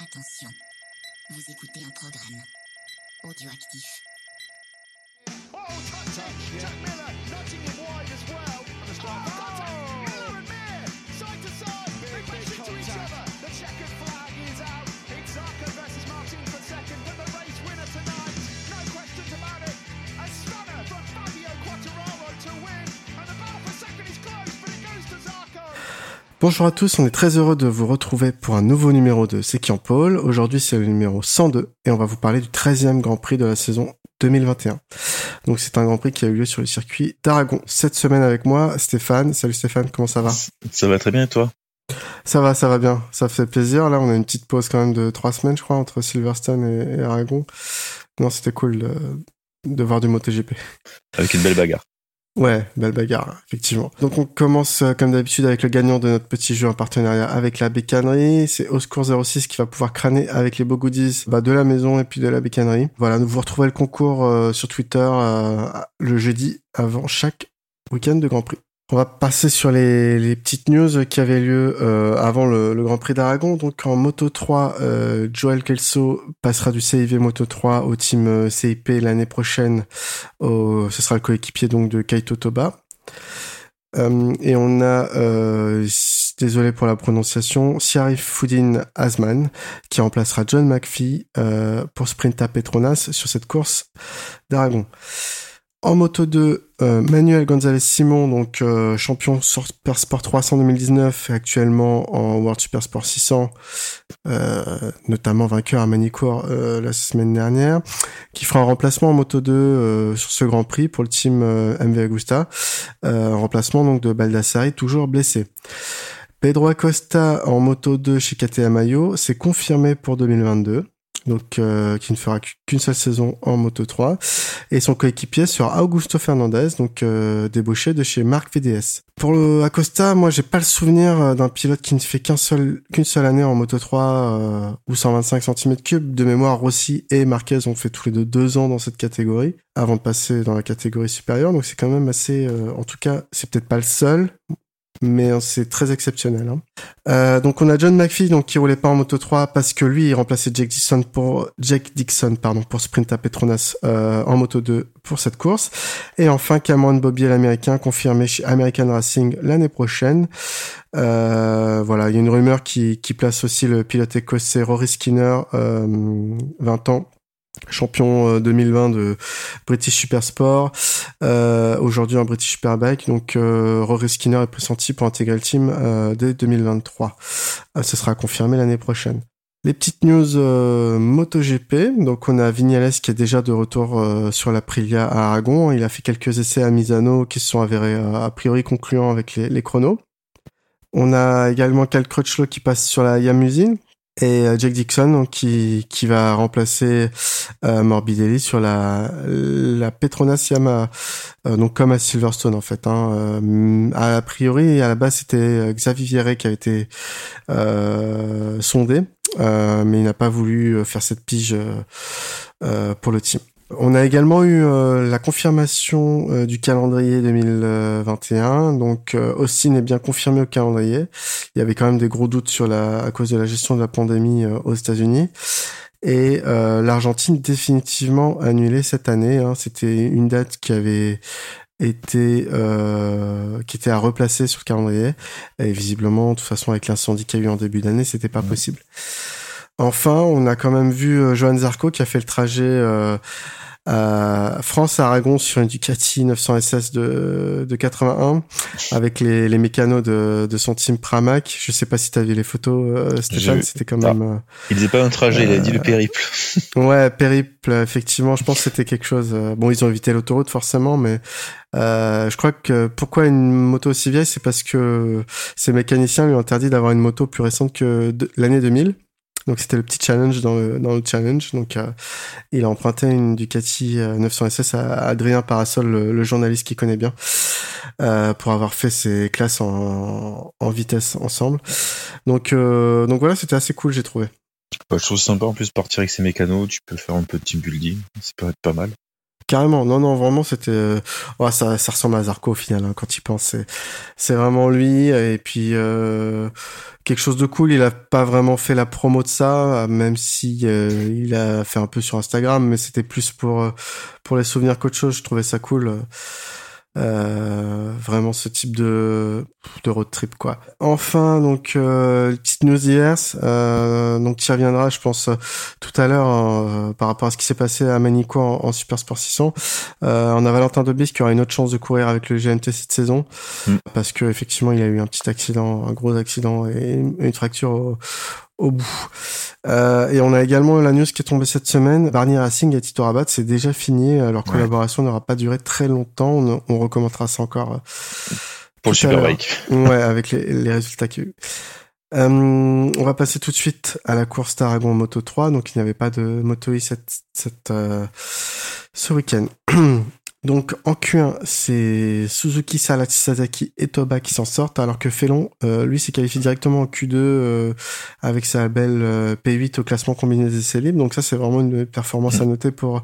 Attention, vous écoutez un programme audioactif. Oh, touch, Jack Miller, nudging him wide as well. Bonjour à tous, on est très heureux de vous retrouver pour un nouveau numéro de C'est qui en pôle. Aujourd'hui c'est le numéro 102 et on va vous parler du 13e Grand Prix de la saison 2021. Donc c'est un Grand Prix qui a eu lieu sur le circuit d'Aragon. Cette semaine avec moi, Stéphane. Salut Stéphane, comment ça va? Ça va très bien et toi? Ça va, ça va bien. Ça fait plaisir. Là on a une petite pause quand même de trois semaines je crois entre Silverstone et, et Aragon. Non c'était cool de, de voir du MotoGP. Avec une belle bagarre. Ouais, belle bagarre, effectivement. Donc on commence euh, comme d'habitude avec le gagnant de notre petit jeu en partenariat avec la bécannerie. C'est Oscour 06 qui va pouvoir crâner avec les beaux goodies bah, de la maison et puis de la bécannerie. Voilà, nous vous retrouvez le concours euh, sur Twitter euh, le jeudi avant chaque week-end de Grand Prix. On va passer sur les, les petites news qui avaient lieu euh, avant le, le Grand Prix d'Aragon. Donc en Moto 3, euh, Joel Kelso passera du CIV Moto 3 au team euh, CIP l'année prochaine. Au, ce sera le coéquipier donc de Kaito Toba. Euh, et on a, euh, désolé pour la prononciation, Siarif Foudin Asman qui remplacera John McPhee euh, pour Sprinta Petronas sur cette course d'Aragon. En moto 2, euh, Manuel González Simon, donc euh, champion Super Sport 300 2019 et actuellement en World Super Sport 600, euh, notamment vainqueur à Manicourt euh, la semaine dernière, qui fera un remplacement en moto 2 euh, sur ce Grand Prix pour le team MV Agusta, en remplacement donc de Baldassari, toujours blessé. Pedro Acosta en moto 2 chez KTM Mayo, c'est confirmé pour 2022 donc euh, qui ne fera qu'une seule saison en Moto 3 et son coéquipier sera Augusto Fernandez donc euh, débauché de chez Marc VDS. Pour le Acosta, moi j'ai pas le souvenir euh, d'un pilote qui ne fait qu'un seul qu'une seule année en Moto 3 euh, ou 125 cm3 de mémoire Rossi et Marquez ont fait tous les deux deux ans dans cette catégorie avant de passer dans la catégorie supérieure. Donc c'est quand même assez euh, en tout cas c'est peut-être pas le seul mais c'est très exceptionnel. Hein. Euh, donc on a John McPhee donc qui roulait pas en Moto 3 parce que lui il remplaçait Jake Dixon pour Jake Dixon pardon pour Sprint à Petronas euh, en Moto 2 pour cette course. Et enfin Cameron Bobbier l'américain confirmé chez American Racing l'année prochaine. Euh, voilà, il y a une rumeur qui, qui place aussi le pilote écossais Rory Skinner, euh, 20 ans, champion euh, 2020 de British Supersport, euh, aujourd'hui en British Superbike. Donc euh, Rory Skinner est pressenti pour intégrer le team euh, dès 2023. Euh, ce sera confirmé l'année prochaine. Les petites news euh, MotoGP. Donc on a Vignales qui est déjà de retour euh, sur l'Aprilia à Aragon. Il a fait quelques essais à Misano qui se sont avérés euh, a priori concluants avec les, chronos. On a également Cal Crutchlow qui passe sur la Yamusine et euh, Jake Dixon qui qui va remplacer euh, Morbidelli sur la la Petronas Yamaha euh, donc comme à Silverstone en fait hein. Euh, a priori à la base c'était euh, Xavier Vierret qui a été euh, sondé mais il n'a pas voulu faire cette pige pour le team. On a également eu euh, la confirmation euh, du calendrier 2021. Donc euh, Austin est bien confirmé au calendrier. Il y avait quand même des gros doutes sur la à cause de la gestion de la pandémie euh, aux États-Unis. Et euh, l'Argentine définitivement annulée cette année. hein. C'était une date qui avait été euh, qui était à replacer sur le calendrier. Et visiblement, de toute façon, avec l'incendie qu'il y a eu en début d'année, c'était pas possible. Enfin, on a quand même vu euh, Johan Zarco qui a fait le trajet euh, à France-Aragon sur une Ducati 900 SS de, de 81 avec les, les mécanos de, de son team Pramac. Je sais pas si tu as vu les photos, euh, Stéphane, c'était quand Ah. même... euh, Il disait pas un trajet, il a dit le périple. Ouais, périple, effectivement, je pense que c'était quelque chose. Bon, ils ont évité l'autoroute forcément, mais euh, je crois que pourquoi une moto aussi vieille, c'est parce que ces mécaniciens lui ont interdit d'avoir une moto plus récente que l'année 2000. Donc c'était le petit challenge dans le, dans le challenge. Donc euh, il a emprunté une Ducati euh, 900 SS à Adrien Parasol, le, journaliste qu'il connaît bien, euh, pour avoir fait ses classes en, en vitesse ensemble. Donc euh, donc voilà, c'était assez cool, j'ai trouvé. Bah, je trouve sympa en plus partir avec ses mécanos, tu peux faire un peu de team building, ça peut être pas mal. Carrément, non, non, vraiment, c'était, euh, ouais, ça, ça ressemble à Zarco au final, hein, quand il pense. C'est, vraiment lui, et puis euh, quelque chose de cool. Il a pas vraiment fait la promo de ça, même si euh, il a fait un peu sur Instagram, mais c'était plus pour euh, pour les souvenirs qu'autre chose. Je trouvais ça cool. Euh, vraiment ce type de de road trip quoi. Enfin donc euh, petite news hier, euh, donc tu reviendras je pense euh, tout à l'heure hein, par rapport à ce qui s'est passé à Manico en, en Super Sport 600. on a Valentin Debis qui aura une autre chance de courir avec le GMT cette saison Mm. parce que effectivement il a eu un petit accident, un gros accident et une, une fracture au, au bout. Euh, et on a également la news qui est tombée cette semaine. Barnier Racing et Tito Rabat, c'est déjà fini. Euh, Leur Ouais. collaboration n'aura pas duré très longtemps. On, on recommentera ça encore euh, Pour le Superbike. Ouais, avec les, les résultats qu'il y a eu. Euh, on va passer tout de suite à la course d'Aragon Moto 3. Donc, il n'y avait pas de Moto E cette, cette, euh, ce week-end. Donc, en Q1, c'est Suzuki, Sasaki et Toba qui s'en sortent, alors que Felon, euh, lui, s'est qualifié directement en Q2 euh, avec sa belle euh, P8 au classement combiné des essais libres. Donc ça, c'est vraiment une performance à noter pour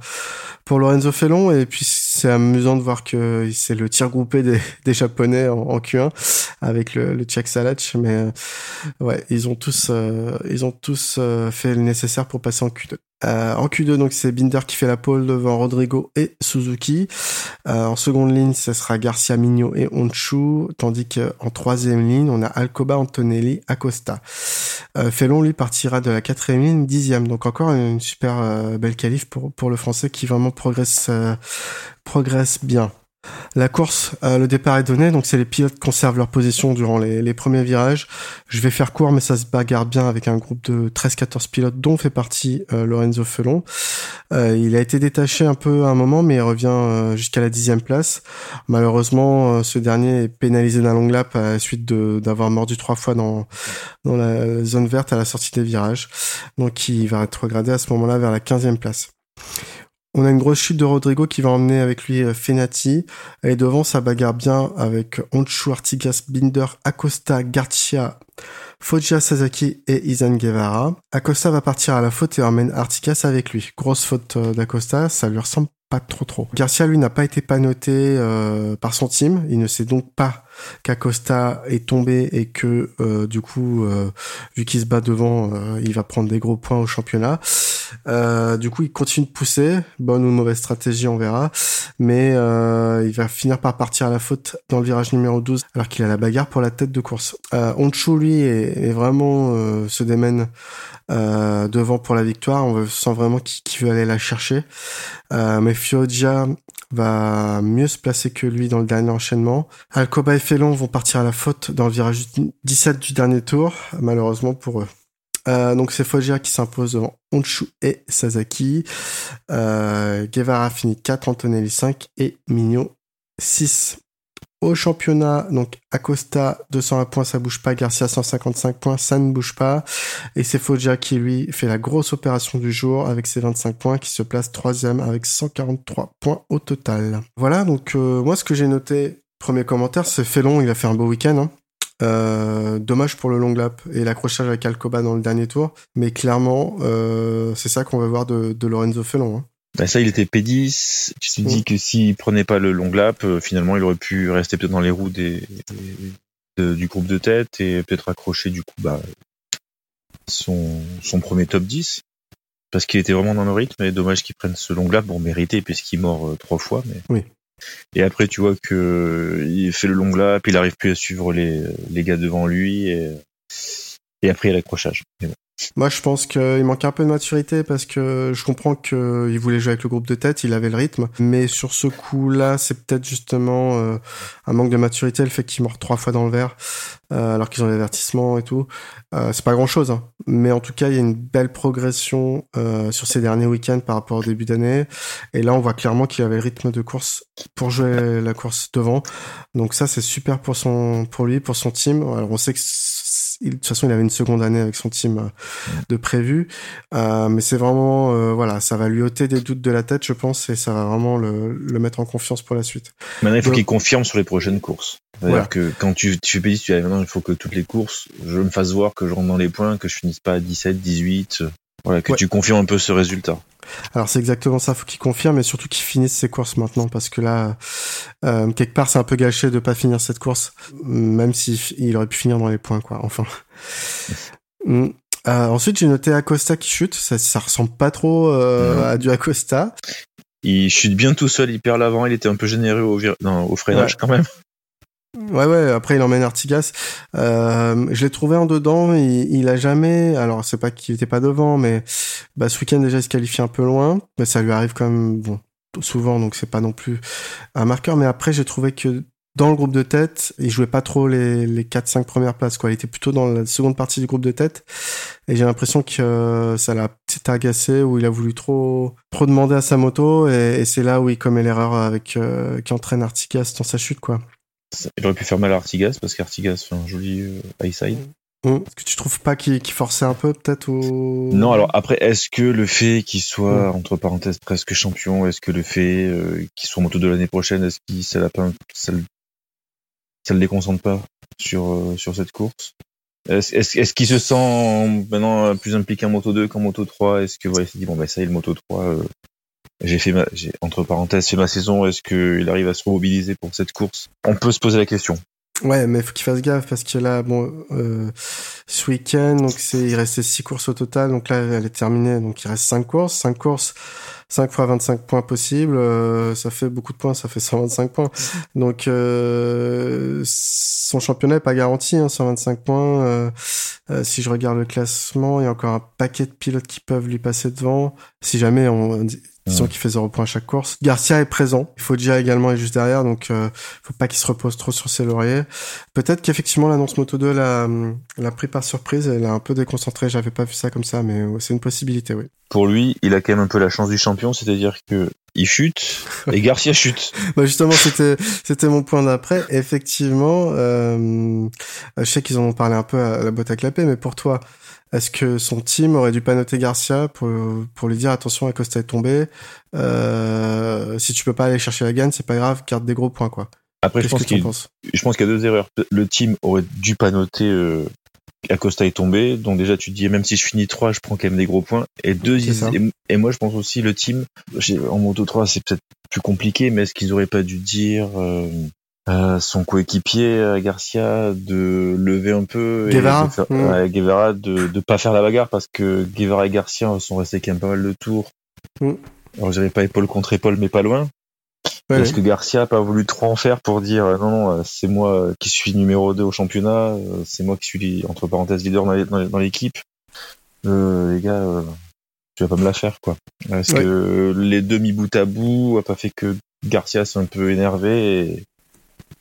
pour Lorenzo Felon. Et puis, c'est amusant de voir que c'est le tir groupé des, Japonais en, en Q1 avec le, le Czech Salach. Mais ouais, ils ont tous ils ont tous fait le nécessaire pour passer en Q2. Euh, en Q2, donc c'est Binder qui fait la pole devant Rodrigo et Suzuki. Euh, en seconde ligne, ce sera Garcia Migno et Honshu, tandis qu'en troisième ligne, on a Alcoba, Antonelli, Acosta. Euh, Felon, lui, partira de la quatrième ligne, dixième. Donc encore une super euh, belle qualif pour, pour le Français qui vraiment progresse, euh, progresse bien. La course, euh, le départ est donné, donc c'est les pilotes qui conservent leur position durant les, premiers virages. Je vais faire court, mais ça se bagarre bien avec un groupe de 13-14 pilotes, dont fait partie euh, Lorenzo Felon. Euh, il a été détaché un peu à un moment, mais il revient jusqu'à la dixième place. Malheureusement, ce dernier est pénalisé d'un long lap à la suite d'avoir mordu trois fois dans, dans la zone verte à la sortie des virages. Donc il va rétrograder à ce moment-là vers la quinzième place. On a une grosse chute de Rodrigo qui va emmener avec lui euh, Fenati. Et devant, ça bagarre bien avec Honshu, Artigas, Binder, Acosta, Garcia, Foggia, Sasaki et Izan Guevara. Acosta va partir à la faute et emmène Artigas avec lui. Grosse faute euh, d'Acosta, ça lui ressemble pas trop trop. Garcia, lui, n'a pas été panoté euh, par son team. Il ne sait donc pas qu'Acosta est tombé et que euh, du coup, euh, vu qu'il se bat devant, euh, il va prendre des gros points au championnat. Euh, du coup, il continue de pousser, bonne ou mauvaise stratégie, on verra, mais euh, il va finir par partir à la faute dans le virage numéro 12, alors qu'il a la bagarre pour la tête de course. Euh, lui, est, vraiment euh, se démène euh, devant pour la victoire. On sent vraiment qu'il veut aller la chercher. Mais Fioggia va mieux se placer que lui dans le dernier enchaînement. Alcoba et Felon vont partir à la faute dans le virage 17 du dernier tour, malheureusement pour eux. Euh, donc c'est Foggia qui s'impose devant Honshu et Sasaki. Euh, Guevara finit 4, Antonelli 5 et Migno 6. Au championnat, donc Acosta 201 points, ça bouge pas. Garcia 155 points, ça ne bouge pas. Et c'est Foggia qui lui fait la grosse opération du jour avec ses 25 points, qui se place troisième avec 143 points au total. Voilà, donc euh, moi ce que j'ai noté, premier commentaire, c'est Felon, il a fait un beau week-end. Hein. Euh, dommage pour le long lap et l'accrochage avec Alcoba dans le dernier tour, mais clairement, euh, c'est ça qu'on va voir de, de Lorenzo Felon. Hein. Bah ça, il était P10. Tu te dis que s'il prenait pas le long lap, euh, finalement, il aurait pu rester peut-être dans les roues des, des- de- du groupe de tête et peut-être accrocher du coup bah, son, son premier top 10. Parce qu'il était vraiment dans le rythme et dommage qu'il prenne ce long lap. Bon, mérité puisqu'il mord euh, trois fois. Mais... Oui. Et après, tu vois que euh, il fait le long lap, il arrive plus à suivre les, les gars devant lui et, et après il y a l'accrochage. Moi, je pense qu'il manque un peu de maturité parce que je comprends qu'il voulait jouer avec le groupe de tête, il avait le rythme, mais sur ce coup-là, c'est peut-être justement euh, un manque de maturité, le fait qu'il mord trois fois dans le verre, euh, alors qu'ils ont l'avertissement et tout. Euh, c'est pas grand-chose, hein. mais en tout cas, il y a une belle progression sur ces derniers week-ends par rapport au début d'année. Et là, on voit clairement qu'il avait le rythme de course pour jouer la course devant. Donc ça, c'est super pour son, pour lui, pour son team. Alors, on sait que il- de toute façon, il avait une seconde année avec son team euh, de prévu, Euh, mais c'est vraiment, euh, voilà, ça va lui ôter des doutes de la tête, je pense, et ça va vraiment le, le mettre en confiance pour la suite. Maintenant, il faut Donc- qu'il confirme sur les prochaines courses. C'est-à-dire Voilà. que quand tu, tu fais P10, tu dis, ah, maintenant, il faut que toutes les courses, je me fasse voir, que je rentre dans les points, que je finisse pas à 17, 18. Voilà, que Ouais. tu confirmes un peu ce résultat. Alors c'est exactement ça, faut qu'il confirme et surtout qu'il finisse ses courses maintenant parce que là, euh, quelque part c'est un peu gâché de pas finir cette course, même si f- il aurait pu finir dans les points quoi. Enfin. Mm. Euh, ensuite j'ai noté Acosta qui chute, ça, ça ressemble pas trop euh, Non. à du Acosta. Il chute bien tout seul, il perd l'avant, il était un peu généreux au, vir- non, au freinage Ouais. quand même. Ouais ouais, après il emmène Artigas. Euh, je l'ai trouvé en dedans, il, il a jamais, alors c'est pas qu'il était pas devant, mais bah, ce week-end déjà il se qualifie un peu loin, mais ça lui arrive quand même bon souvent, donc c'est pas non plus un marqueur. Mais après j'ai trouvé que dans le groupe de tête, il jouait pas trop les, les 4-5 premières places, quoi. Il était plutôt dans la seconde partie du groupe de tête. Et j'ai l'impression que euh, ça l'a peut-être agacé, ou il a voulu trop, trop demander à sa moto, et, et c'est là où il commet l'erreur avec, euh, qui entraîne Artigas dans sa chute, quoi. Il aurait pu faire mal à Artigas parce qu'Artigas fait un joli euh, high side. Hum. Est-ce que tu trouves pas qu'il forçait un peu, peut-être, au... Non, alors après, est-ce que le fait qu'il soit, entre parenthèses, presque champion, est-ce que le fait euh, qu'il soit moto de l'année prochaine, est-ce qu'il ça, pas- ça, le- ça le déconcentre pas sur, euh, sur cette course? Est-ce qu'il se sent maintenant plus impliqué en moto 2 qu'en moto 3 Est-ce que voilà, il s'est dit, bon, bah ça y est, le moto 3, euh, j'ai fait ma, entre parenthèses, fait ma saison, est-ce qu'il arrive à se remobiliser pour cette course? On peut se poser la question. Ouais, mais faut qu'il fasse gaffe parce que là, bon, euh, ce week-end, donc il restait six courses au total, donc là, elle est terminée, donc il reste cinq courses, cinq courses, 5 fois 25 points possibles, euh, ça fait beaucoup de points, ça fait 125 points. Donc, euh, son championnat est pas garanti, hein, 125 points. Euh, euh, si je regarde le classement, il y a encore un paquet de pilotes qui peuvent lui passer devant. Si jamais on, disons Ouais. qu'il fait 0 points à chaque course. Garcia est présent. Il faut déjà également est juste derrière, donc euh, faut pas qu'il se repose trop sur ses lauriers. Peut-être qu'effectivement l'annonce Moto 2 l'a, l'a pris par surprise, elle a un peu déconcentré. J'avais pas vu ça comme ça, mais c'est une possibilité, oui. Pour lui, il a quand même un peu la chance du champion, c'est-à-dire que il chute et Garcia chute. Bah justement, c'était c'était mon point d'après. Effectivement, euh, je sais qu'ils en ont parlé un peu à la boîte à clapper, mais pour toi, est-ce que son team aurait dû pas noter Garcia pour pour lui dire attention, Acosta est tombé. Euh, si tu peux pas aller chercher la gagne, c'est pas grave, garde des gros points quoi. Après, je pense qu'il penses? je pense qu'il y a deux erreurs. Le team aurait dû pas noter euh, Acosta est tombé, donc déjà tu te dis même si je finis 3, je prends quand même des gros points. Et deux, et, et moi je pense aussi le team, en moto 3 c'est peut-être plus compliqué, mais est-ce qu'ils auraient pas dû dire euh, à son coéquipier à Garcia de lever un peu Guevara. et de faire, Mm. ouais, Guevara de de pas faire la bagarre parce que Guevara et Garcia sont restés quand même pas mal de tours. Mm. Alors je dirais pas épaule contre épaule, mais pas loin. Ouais, Parce que Garcia a pas voulu trop en faire pour dire euh, non, non, euh, c'est moi euh, qui suis numéro 2 au championnat, euh, c'est moi qui suis, entre parenthèses, leader dans l'équipe. Euh, les gars, euh, tu vas pas me la faire, quoi. Parce Ouais. que les deux mis bout à bout a pas fait que Garcia s'est un peu énervé et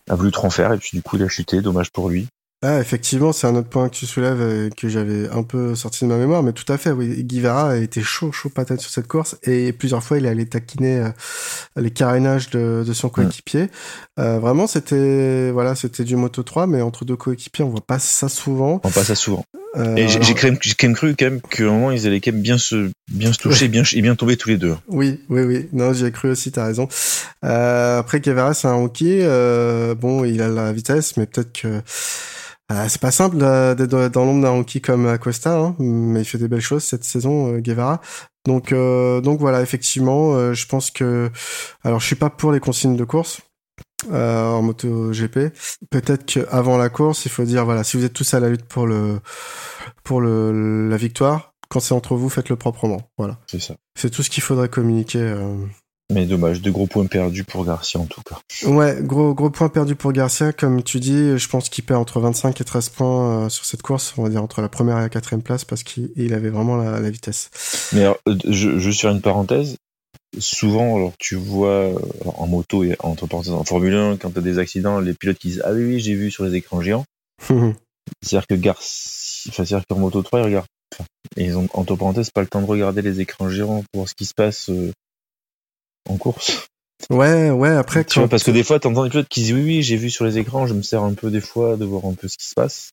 a voulu trop en faire, et puis du coup il a chuté, dommage pour lui. Ah, effectivement, c'est un autre point que tu soulèves euh, que j'avais un peu sorti de ma mémoire, mais tout à fait, oui. Guevara a été chaud, chaud patate sur cette course et plusieurs fois il est allé taquiner euh, les carénages de, de son coéquipier. Euh, vraiment, c'était voilà, c'était du Moto 3, mais entre deux coéquipiers, on voit pas ça souvent. On passe ça souvent. Euh, Et j'ai j'ai quand, même- j'ai quand même cru quand même qu'à un moment ils allaient quand même bien se, bien se toucher, bien, et bien tomber tous les deux. Oui, oui, oui. Non, j'y ai cru aussi, t'as raison. Euh, après, Guevara, c'est un rookie. Euh, bon, il a la vitesse, mais peut-être que euh, c'est pas simple euh, d'être dans- l'ombre d'un rookie comme Acosta, hein, mais il fait des belles choses cette saison, Guevara. Donc, euh, donc voilà, effectivement, euh, je pense que, alors, je suis pas pour les consignes de course. Euh, en moto GP. Peut-être qu'avant la course, il faut dire voilà, si vous êtes tous à la lutte pour le pour le la victoire, quand c'est entre vous, faites-le proprement. Voilà. C'est ça. C'est tout ce qu'il faudrait communiquer. euh. Mais dommage, deux gros points perdus pour Garcia en tout cas. Ouais, gros gros point perdu pour Garcia, comme tu dis. Je pense qu'il perd entre 25 et 13 points euh, sur cette course. On va dire entre la première et la quatrième place parce qu'il il avait vraiment la, la vitesse. Mais alors, je, je sur une parenthèse. Souvent, alors tu vois euh, en moto et entre parenthèses en Formule 1, quand t'as des accidents, les pilotes qui disent ah oui oui j'ai vu sur les écrans géants. C'est-à-dire que Garcia, enfin, c'est-à-dire qu'en moto 3 ils regardent. enfin, et ils ont entre parenthèses pas le temps de regarder les écrans géants pour voir ce qui se passe euh, en course. ouais, ouais. Après, Tu vois, parce que des fois t'entends des pilotes qui disent oui oui j'ai vu sur les écrans, je me sers un peu des fois de voir un peu ce qui se passe.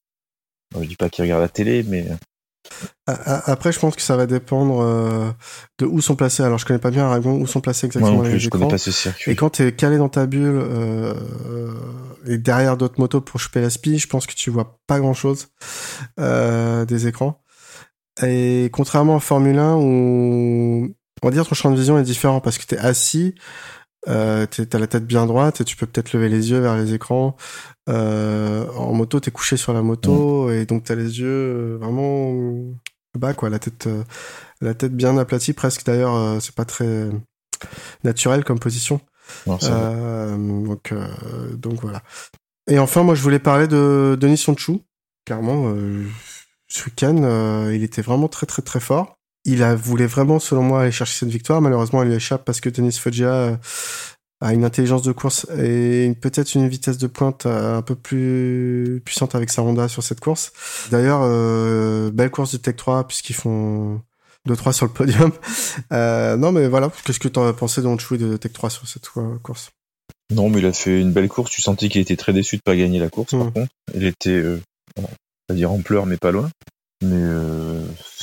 Alors, je dis pas qu'ils regardent la télé, mais Après, je pense que ça va dépendre euh, de où sont placés. Alors, je connais pas bien Aragon où sont placés exactement plus les je écrans. connais pas ce circuit. Et quand t'es calé dans ta bulle euh, et derrière d'autres motos pour choper la spi, je pense que tu vois pas grand chose euh, des écrans. Et contrairement en Formule 1 où on va dire ton champ de vision est différent parce que t'es assis, euh, t'as la tête bien droite et tu peux peut-être lever les yeux vers les écrans. Euh, en moto, t'es couché sur la moto et donc t'as les yeux euh, vraiment bas quoi, la tête, euh, la tête bien aplatie presque. D'ailleurs, euh, c'est pas très naturel comme position. Non. Euh, donc, euh, donc voilà. Et enfin, moi, je voulais parler de Denis Sonchou. Clairement, euh, ce week-end, euh, il était vraiment très, très, très fort. Il a voulait vraiment, selon moi, aller chercher cette victoire. Malheureusement, elle lui échappe parce que Denis Foggia euh, a une intelligence de course et peut-être une vitesse de pointe euh, un peu plus puissante avec sa Honda sur cette course. D'ailleurs, euh, belle course du Tech 3 puisqu'ils font 2-3 sur le podium. Euh, non, mais voilà. Qu'est-ce que t'en as pensé de Honchou et de Tech 3 sur cette course? Non, mais il a fait une belle course. Tu sentais qu'il était très déçu de pas gagner la course. Mm. Par contre, il était, euh, on va dire en pleurs, mais pas loin. Mais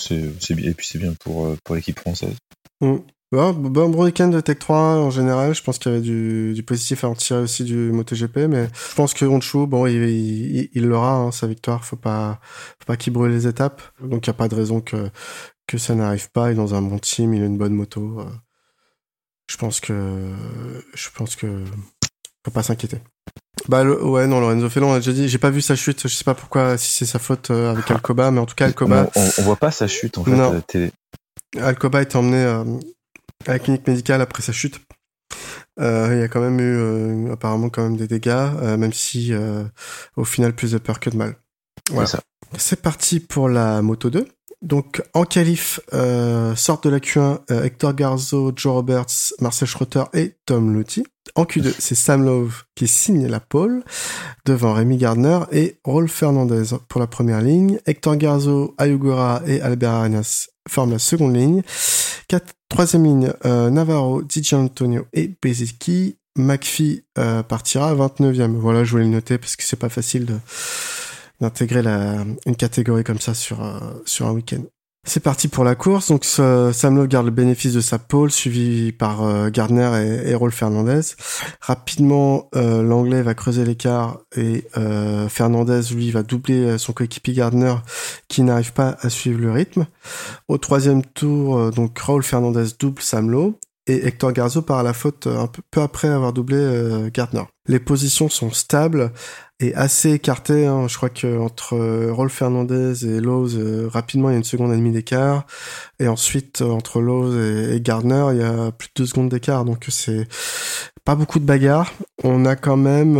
Et puis c'est bien pour euh, pour l'équipe française. Mm. Bon, bon, week-end de Tech 3 en général. Je pense qu'il y avait du, du positif à en tirer aussi du MotoGP, mais je pense que Honshu, bon, il, il, il l'aura, hein, sa victoire. Faut pas, faut pas qu'il brûle les étapes. Donc il n'y a pas de raison que, que ça n'arrive pas. Il est dans un bon team, il a une bonne moto. euh, Je pense que, je pense que, faut pas s'inquiéter. Bah le- ouais non Lorenzo Felon on a déjà dit j'ai pas vu sa chute je sais pas pourquoi si c'est sa faute euh, avec Alcoba mais en tout cas Alcoba On, on, on voit pas sa chute en fait Non. à la télé. Alcoba est emmené euh, à la clinique médicale après sa chute. Euh, il y a quand même eu euh, apparemment quand même des dégâts, euh, même si euh, au final plus de peur que de mal. Voilà. C'est parti pour la Moto 2. Donc en qualif euh, sortent de la Q1 euh, Hector Garzo, Joe Roberts, Marcel Schroeter et Tom Luthi. En Q2, c'est Sam Love qui signe la pole devant Rémi Gardner et Rolf Fernandez pour la première ligne. Hector Garzo, Ayugura et Albert Arenas forment la seconde ligne. Troisième ligne, euh, Navarro, Di Antonio et Bezeki. McPhee euh, partira à 29e. Voilà, je voulais le noter parce que c'est pas facile d'intégrer une catégorie comme ça sur, euh, sur un week-end. C'est parti pour la course. Donc ce- Sam Lowe garde le bénéfice de sa pole, suivi par euh, Gardner et, Rolf Fernandez. Rapidement, euh, l'anglais va creuser l'écart et euh, Fernandez lui va doubler son coéquipier Gardner qui n'arrive pas à suivre le rythme. Au troisième tour, donc Raoul Fernandez double Sam Lowe et Hector Garzo part à la faute un peu, après avoir doublé Gardner. Les positions sont stables et assez écartées. hein. Je crois que entre euh, Rolf Fernandez et Lowe's, euh, rapidement, il y a une seconde et demie d'écart. Et ensuite, euh, entre Lowe's et, Gardner, il y a plus de deux secondes d'écart. Donc c'est pas beaucoup de bagarres. On a quand même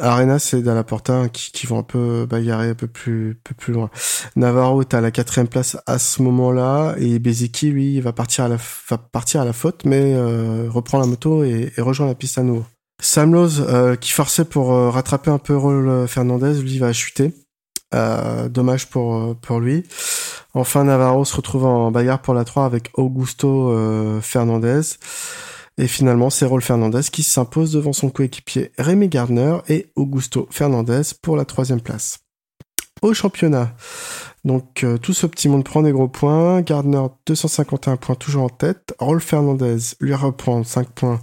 Arenas et Dalla Porta hein, qui, vont un peu bagarrer un peu plus, loin. Navarro est à la quatrième place à ce moment-là et Bezeki lui va partir à la va partir faute mais reprend la moto et, et rejoint la piste Sam euh, qui forçait pour euh, rattraper un peu Rolf Fernandez lui va chuter. Euh, dommage pour euh, lui. Enfin Navarro se retrouve en bagarre pour la 3 avec Augusto euh, Fernandez. Et finalement, c'est Rolf Fernandez qui s'impose devant son coéquipier Rémi Gardner et Augusto Fernandez pour la troisième place. Au championnat, donc euh, tout ce petit monde prend des gros points. Gardner 251 points toujours en tête. Rolf Fernandez lui reprend 5 points,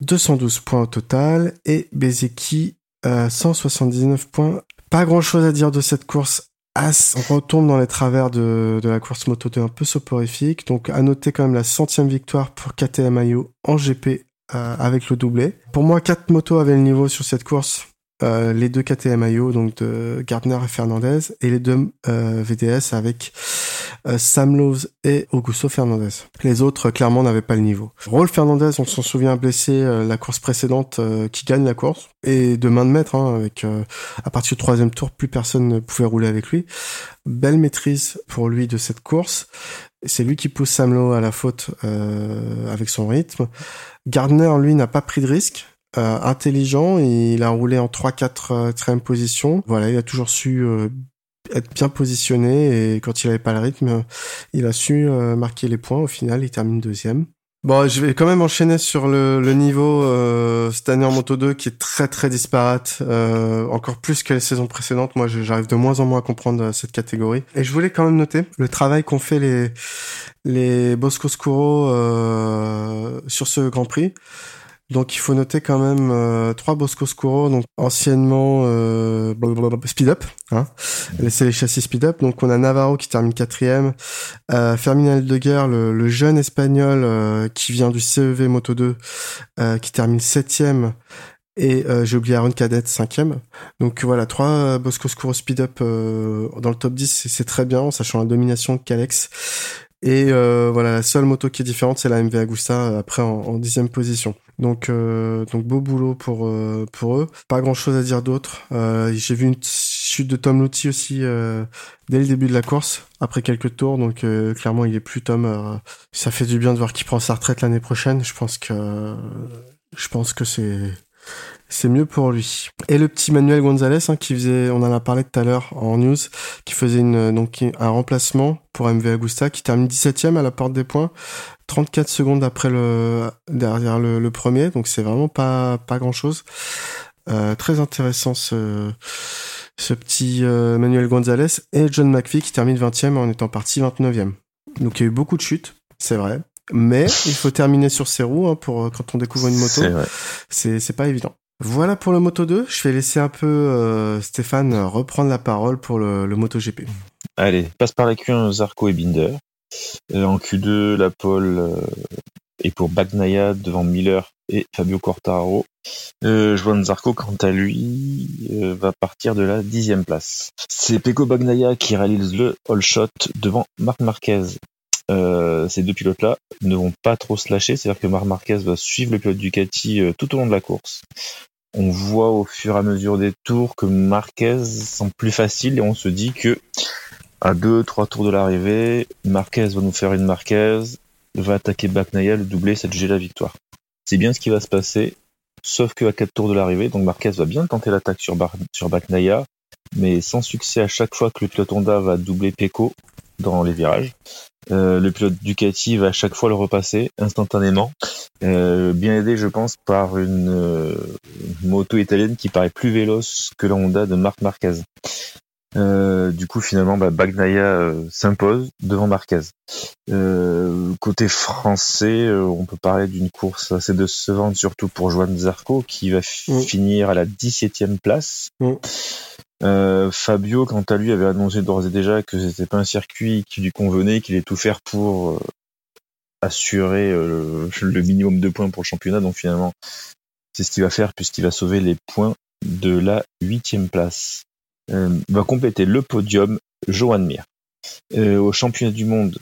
212 points au total. Et Bezeki euh, 179 points. Pas grand chose à dire de cette course As, on retombe dans les travers de, la course moto 2 un peu soporifique. Donc, à noter quand même la centième victoire pour KTM Ayo en GP euh, avec le doublé. Pour moi, quatre motos avaient le niveau sur cette course. Euh, les deux KTM Ayo, donc de Gardner et Fernandez, et les deux euh, VDS avec euh, Sam et Augusto Fernandez. Les autres, clairement, n'avaient pas le niveau. Rolf Fernandez, on s'en souvient, blessé euh, la course précédente, euh, qui gagne la course, et de main de maître, hein, avec euh, à partir du troisième tour, plus personne ne pouvait rouler avec lui. Belle maîtrise pour lui de cette course. C'est lui qui pousse Sam Lowe à la faute euh, avec son rythme. Gardner, lui, n'a pas pris de risque. Euh, intelligent, il a roulé en 3-4 euh, e position. Voilà, il a toujours su euh, être bien positionné et quand il avait pas le rythme, il a su euh, marquer les points. Au final, il termine deuxième. Bon, je vais quand même enchaîner sur le, le niveau euh, cette année en Moto 2 qui est très très disparate, euh, encore plus que les saisons précédentes. Moi, j'arrive de moins en moins à comprendre euh, cette catégorie. Et je voulais quand même noter le travail qu'ont fait les les Bosco Scuro euh, sur ce Grand Prix. Donc il faut noter quand même euh, trois Bosco Scuro, donc anciennement euh, Speed Up, hein. c'est les châssis Speed Up. Donc on a Navarro qui termine quatrième, euh, Fermin de le, le jeune espagnol euh, qui vient du CEV Moto 2, euh, qui termine septième. Et j'ai oublié Aaron Cadet, cinquième. Donc voilà, trois Bosco Scuro Speed Up dans le top 10, c'est très bien, en sachant la domination de Calex. Et euh, voilà, la seule moto qui est différente, c'est la MV Agusta après en dixième position. Donc, euh, donc beau boulot pour euh, pour eux. Pas grand chose à dire d'autre. Euh, J'ai vu une chute de Tom Lutti aussi euh, dès le début de la course, après quelques tours. Donc clairement, il est plus Tom. ça fait du bien de voir qu'il prend sa retraite l'année prochaine. Je pense que je pense que c'est c'est mieux pour lui. Et le petit Manuel Gonzalez, hein, qui faisait, on en a parlé tout à l'heure en news, qui faisait une, donc un remplacement pour MV Agusta, qui termine 17ème à la porte des points, 34 secondes après le derrière le, premier, donc c'est vraiment pas pas grand chose. Euh, très intéressant ce ce petit euh, Manuel Gonzalez et John McPhee qui termine 20e en étant parti 29e. Donc il y a eu beaucoup de chutes, c'est vrai, mais il faut terminer sur ses roues hein, pour euh, quand on découvre une moto. C'est c'est pas évident. Voilà pour le Moto 2. Je vais laisser un peu euh, Stéphane reprendre la parole pour le, le MotoGP. Allez, passe par la Q1 Zarco et Binder. Euh, en Q2, la pole euh, est pour Bagnaia devant Miller et Fabio. Euh, Juan Zarco, quant à lui, euh, va partir de la dixième place. C'est Peko Bagnaia qui réalise le all shot devant Marc Marquez. Euh, ces deux pilotes-là ne vont pas trop se lâcher, c'est-à-dire que Marc Marquez va suivre le pilote Ducati tout au long de la course. On voit au fur et à mesure des tours que Marquez semble plus facile et on se dit que à deux, trois tours de l'arrivée, Marquez va nous faire une Marquez, va attaquer Baknaya, le doubler, cette la victoire. C'est bien ce qui va se passer, sauf que à quatre tours de l'arrivée, donc Marquez va bien tenter l'attaque sur, sur Baknaya, mais sans succès à chaque fois que le pilote va doubler Pecco dans les virages. Euh, le pilote Ducati va à chaque fois le repasser instantanément, euh, bien aidé, je pense, par une, euh, moto italienne qui paraît plus véloce que la Honda de Marc Marquez. Euh, du coup, finalement, bah, Bagnaia euh, s'impose devant Marquez. Euh, côté français, on peut parler d'une course assez décevante, surtout pour Joan Zarco, qui va finir à la 17e place. Mm. Fabio, quant à lui, avait annoncé d'ores et déjà que c'était pas un circuit qui lui convenait, qu'il allait tout faire pour assurer le minimum de points pour le championnat. Donc finalement, c'est ce qu'il va faire puisqu'il va sauver les points de la huitième place. Euh, va compléter le podium Johan Mir. Euh, au championnat du monde,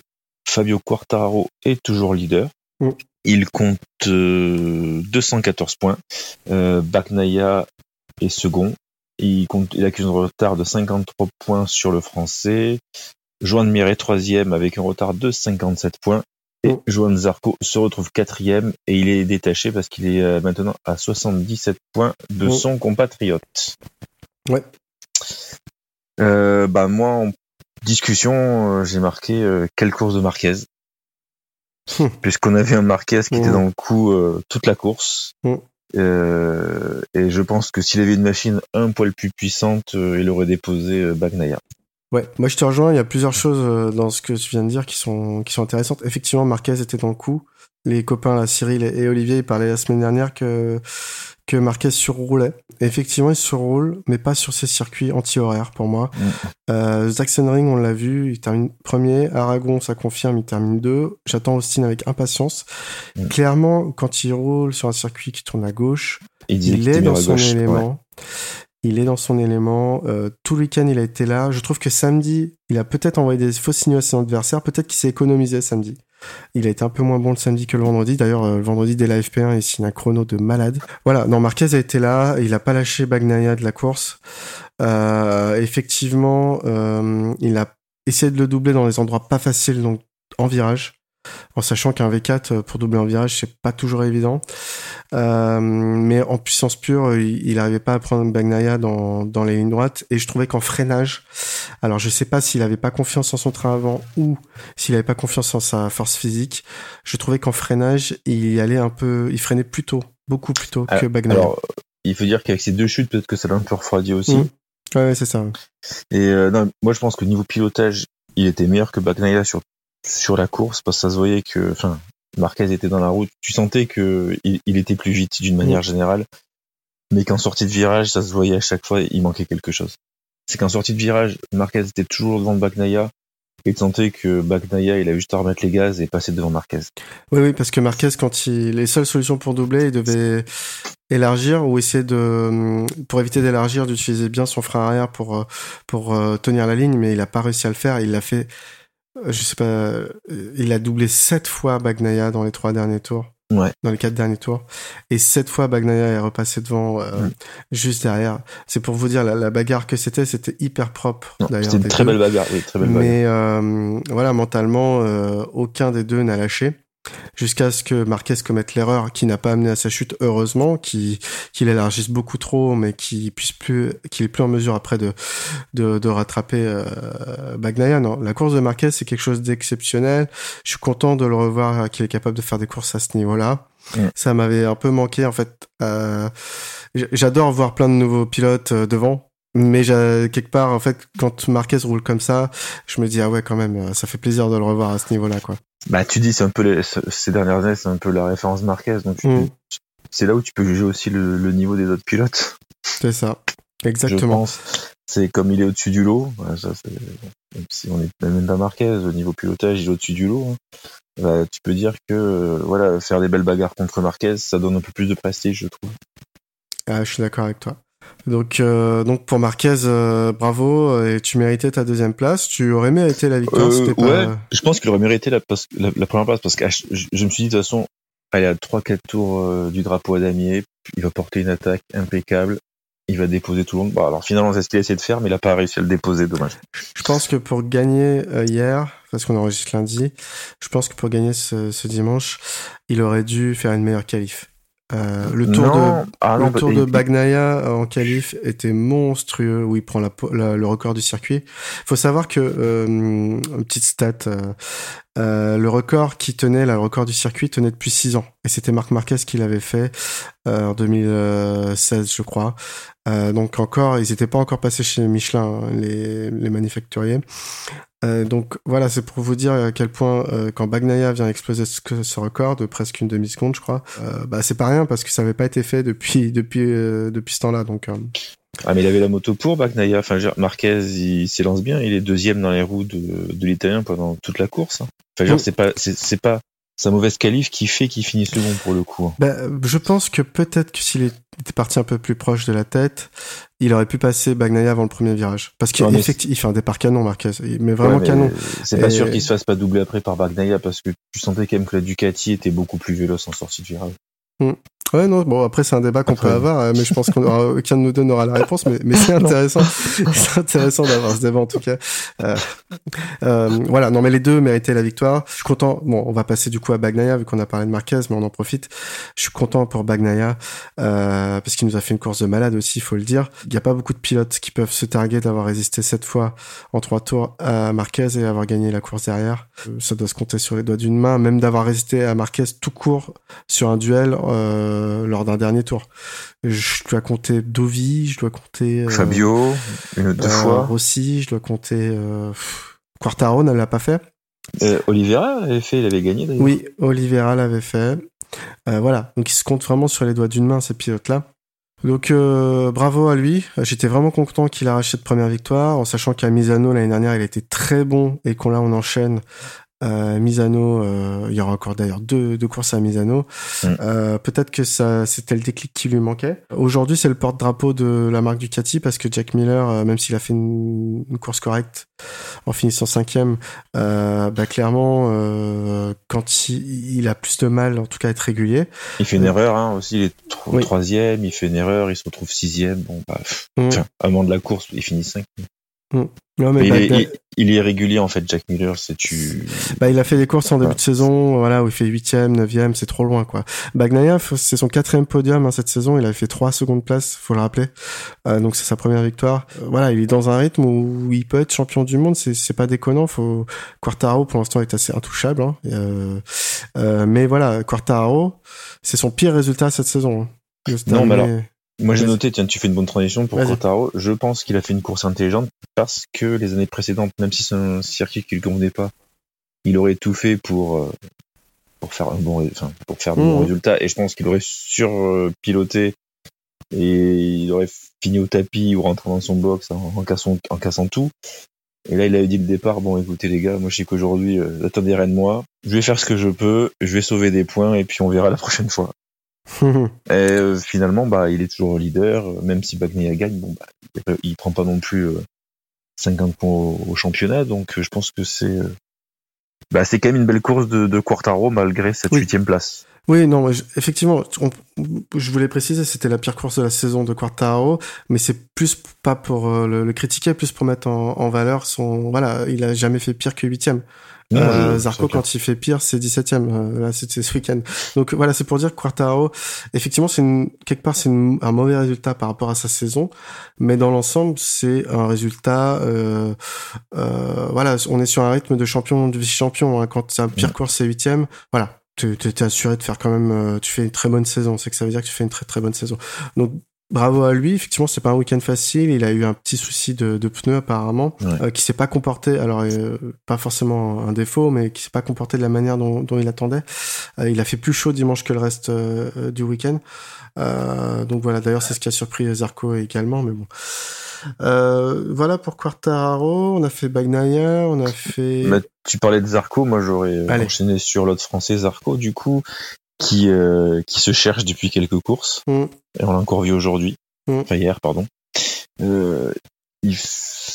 Fabio Quartararo est toujours leader. Mm. Il compte 214 euh, points. Euh, Baknaya est second. Il, compte, il accuse un retard de 53 points sur le français. Joan Mir est troisième avec un retard de 57 points. Et mm. Joan Zarco se retrouve quatrième et il est détaché parce qu'il est maintenant à 77 points de mm. son compatriote. Ouais. Euh, bah moi en discussion euh, j'ai marqué euh, quelle course de Marquez hum. puisqu'on avait un Marquez qui était hum. dans le coup toute la course hum. et je pense que s'il avait une machine un poil plus puissante il aurait déposé Bagnaia Ouais, moi je te rejoins, il y a plusieurs choses dans ce que tu viens de dire qui sont qui sont intéressantes. Effectivement, Marquez était dans le coup. Les copains là, Cyril et Olivier, ils parlaient la semaine dernière que que Marquez surroulait. effectivement, il surroule, mais pas sur ses circuits anti-horaires pour moi. Mm. Euh, Ring, on l'a vu, il termine premier. Aragon, ça confirme, il termine deux. J'attends Austin avec impatience. Mm. Clairement, quand il roule sur un circuit qui tourne à gauche, il, est dans son élément. Il est dans son élément. Euh, tout le week-end, il a été là. Je trouve que samedi, il a peut-être envoyé des fausses signaux à ses adversaires. Peut-être qu'il s'est économisé samedi. Il a été un peu moins bon le samedi que le vendredi. D'ailleurs, euh, le vendredi dès la FP1, il signe un chrono de malade. Voilà, non, Marquez a été là. Il a pas lâché Bagnaia de la course. Euh, effectivement, il a essayé de le doubler dans les endroits pas faciles, donc en virage en sachant qu'un V4 euh, pour doubler en virage c'est pas toujours évident. Euh, mais en puissance pure, il n'arrivait pas à prendre Bagnaia dans, dans les lignes droites et je trouvais qu'en freinage, alors je sais pas s'il avait pas confiance en son train avant ou s'il avait pas confiance en sa force physique, je trouvais qu'en freinage, il allait un peu, il freinait plus tôt, beaucoup plus tôt que Bagnaia. Alors, il faut dire qu'avec ces deux chutes, peut-être que ça l'a un peu refroidi aussi. Mmh. Ouais, c'est ça. Et euh, non, moi je pense que niveau pilotage, il était meilleur que Bagnaia sur sur la course parce que ça se voyait que, enfin, Marquez était dans la route, tu sentais que il, il était plus vite d'une manière générale, mais qu'en sortie de virage, ça se voyait à chaque fois, il manquait quelque chose. C'est qu'en sortie de virage, Marquez était toujours devant Bagnaia, et tu sentais que Bagnaia, il a juste à remettre les gaz et passer devant Marquez. Oui, oui, parce que Marquez, quand il, les seules solutions pour doubler, il devait élargir ou essayer de, pour éviter d'élargir, d'utiliser bien son frein arrière pour, euh, pour euh, tenir la ligne, mais il a pas réussi à le faire. Il l'a fait, je sais pas, il a doublé sept fois Bagnaia dans les trois derniers tours. Ouais. Dans les quatre derniers tours. Et sept fois, Bagnaia est repassé devant, euh, Mm. juste derrière. C'est pour vous dire, la, la bagarre que c'était, c'était hyper propre. D'ailleurs, C'était une très deux. belle bagarre, oui, très belle bagarre. Mais euh, voilà, mentalement, euh, aucun des deux n'a lâché. Jusqu'à ce que Marquez commette l'erreur qui n'a pas amené à sa chute, heureusement, qui qu'il élargisse beaucoup trop, mais qui puisse plus, qu'il est plus en mesure après de de, de rattraper euh, Bagnaia. Non, la course de Marquez c'est quelque chose d'exceptionnel. Je suis content de le revoir, euh, qu'il est capable de faire des courses à ce niveau-là. Mm. Ça m'avait un peu manqué en fait. Euh, J'adore voir plein de nouveaux pilotes euh, devant. Mais quelque part, en fait, quand Marquez roule comme ça, je me dis ah ouais quand même, euh, ça fait plaisir de le revoir à ce niveau-là quoi. Bah, tu dis, c'est un peu les- ces dernières années, c'est un peu la référence Marquez, donc Mm. c'est là où tu peux juger aussi le, le niveau des autres pilotes. C'est ça, Je exactement. pense. C'est comme il est au-dessus du lot. Ça, même si on est même pas Marquez, au niveau pilotage, il est au-dessus du lot. hein. Bah, tu peux dire que euh, voilà, faire des belles bagarres contre Marquez, ça donne un peu plus de prestige, je trouve. Ah, je suis d'accord avec toi. Donc, euh, donc pour Marquez, euh, bravo, euh, et tu méritais ta deuxième place. Tu aurais mérité la victoire. Euh, pas... ouais, je pense qu'il aurait mérité la, parce- la, la première place parce que ah, je, je me suis dit de toute façon, allez à 3-4 tours du drapeau à damier, il va porter une attaque impeccable, il va déposer tout le monde. Bon, alors finalement, c'est ce qu'il a essayé de faire, mais il a pas réussi à le déposer, dommage. Je pense que pour gagner hier, parce qu'on enregistre lundi, je pense que pour gagner ce, ce dimanche, il aurait dû faire une meilleure qualif. Euh, le tour non, de ah le tour de Bagnaia en qualif était monstrueux où il prend la, le record du circuit. Faut savoir que euh, une petite stat, euh, euh, le record qui tenait, là, le record du circuit tenait depuis 6 ans et c'était Marc Marquez qui l'avait fait euh, en 2016, je crois. Euh, donc encore, ils n'étaient pas encore passés chez Michelin, hein, les, les manufacturiers. Euh, donc voilà, c'est pour vous dire à quel point euh, quand Bagnaia vient exploser ce, ce record de presque une demi seconde, je crois, euh, bah c'est pas rien parce que ça avait pas été fait depuis depuis depuis ce temps-là. Donc Ah, mais il avait la moto pour Bagnaia. Enfin, Marquez, il s'élance bien. Il est deuxième dans les roues de, de l'Italien pendant toute la course. hein. Enfin, Oui. c'est pas, c'est pas sa mauvaise qualif qui fait qu'il finit second pour le coup. bah, je pense que peut-être que s'il était parti un peu plus proche de la tête, il aurait pu passer Bagnaia avant le premier virage. Parce qu'il il fait un départ canon, Marquez. Mais vraiment Ouais, mais canon. C'est pas Et- sûr qu'il se fasse pas doubler après par Bagnaia parce que tu sentais quand même que la Ducati était beaucoup plus véloce en sortie de virage. Ouais, non, bon, après, c'est un débat qu'on peut avoir, euh, mais je pense qu'on aucun de nous deux n'aura la réponse, mais, mais c'est intéressant. c'est intéressant d'avoir ce débat, en tout cas. Euh, euh, voilà, non, mais les deux méritaient la victoire. Je suis content. Bon, on va passer du coup à Bagnaia, vu qu'on a parlé de Marquez, mais on en profite. Je suis content pour Bagnaia, euh, parce qu'il nous a fait une course de malade aussi, il faut le dire. Il n'y a pas beaucoup de pilotes qui peuvent se targuer d'avoir résisté sept fois en trois tours à Marquez et avoir gagné la course derrière. Euh, Ça doit se compter sur les doigts d'une main, même d'avoir résisté à Marquez tout court sur un duel euh, lors d'un dernier tour. Je dois compter Dovi, je dois compter euh, Fabio, une deux euh, fois. Rossi, je dois compter euh, Quartaro, ne l'a pas fait. Euh, Oliveira avait fait, il avait gagné d'ailleurs. Oui, Oliveira l'avait fait. Euh, voilà, donc il se compte vraiment sur les doigts d'une main ces pilotes-là. Donc euh, bravo à lui. J'étais vraiment content qu'il arrache cette première victoire, en sachant qu'à Misano l'année dernière il était très bon et qu'on là on enchaîne. Euh, Misano, euh, il y aura encore d'ailleurs deux, deux courses à Misano. Mm. Euh, Peut-être que ça c'était le déclic qui lui manquait. Aujourd'hui c'est le porte-drapeau de la marque Ducati parce que Jack Miller, euh, même s'il a fait une, une course correcte en finissant cinquième, bah clairement quand il, il a plus de mal en tout cas à être régulier. Il fait une erreur hein, aussi, il est Oui. troisième, il fait une erreur, il se retrouve sixième. Bon, bah, Mm. enfin, à moment de la course, il finit cinq. Non, mais Mais il, bah, est, il, il est régulier en fait, Jack Miller. C'est tu. bah, il a fait des courses en début Ouais. de saison, voilà, où il fait huitième, neuvième, c'est trop loin, quoi. Bagnaia, c'est son quatrième podium hein, cette saison. Il avait fait trois secondes place, faut le rappeler. Euh, donc c'est sa première victoire. Euh, voilà, il est dans un rythme où il peut être champion du monde. C'est c'est pas déconnant. Faut Quartaro pour l'instant est assez intouchable. Hein. Euh, euh, mais voilà, Quartaro, c'est son pire résultat cette saison. hein. Non, mais terminer- Moi j'ai noté, tiens, tu fais une bonne transition pour. Quartaro. Je pense qu'il a fait une course intelligente parce que les années précédentes, même si c'est un circuit qui lui convenait pas, il aurait tout fait pour euh, pour faire un bon, enfin, pour faire de bons Mhm. résultats. Et je pense qu'il aurait surpiloté et il aurait fini au tapis ou rentré dans son box en, en cassant, en cassant tout. Et là, il avait dit le départ, bon, écoutez les gars, moi je sais qu'aujourd'hui, euh, attendez rien de moi, je vais faire ce que je peux, je vais sauver des points et puis on verra la prochaine fois. Et euh, finalement, bah, il est toujours leader, euh, même si Bagnaia gagne, bon, bah, il, prend pas non plus euh, 50 points au, au championnat, donc euh, je pense que c'est, euh, bah, c'est quand même une belle course de, de Quartaro malgré cette Oui. huitième place. Oui, non, je- effectivement, on- je voulais préciser, c'était la pire course de la saison de Quartaro, mais c'est plus pas pour euh, le, le critiquer, plus pour mettre en, en valeur son, voilà, il a jamais fait pire que huitième. Non, Euh, Zarco, c'est quand il fait pire, c'est 17ème. Euh, là, c'était ce week-end. Donc voilà, c'est pour dire que Quartaro, effectivement, c'est une, quelque part, c'est un mauvais résultat par rapport à sa saison, mais dans l'ensemble, c'est un résultat. Euh, euh, voilà, on est sur un rythme de champion, de vice-champion. Hein. Quand sa pire Ouais. course c'est huitième, voilà, tu t'es assuré de faire quand même. euh, tu fais une très bonne saison. C'est que ça veut dire que tu fais une très très bonne saison. Donc Bravo à lui. Effectivement, c'est pas un week-end facile. Il a eu un petit souci de, de pneus apparemment, Ouais. euh, qui s'est pas comporté. Alors, euh, pas forcément un défaut, mais qui s'est pas comporté de la manière dont, dont il attendait. Euh, il a fait plus chaud dimanche que le reste euh, euh, du week-end. Euh, donc voilà. D'ailleurs, c'est ce qui a surpris Zarco également. Mais bon. Euh, voilà pour Quartararo. On a fait Bagnaia. On a fait. Mais tu parlais de Zarco, moi j'aurais enchaîné sur l'autre français Zarco du coup, qui euh, qui se cherche depuis quelques courses Mm. et on l'a encore vu aujourd'hui, Mm. enfin hier pardon. Euh, il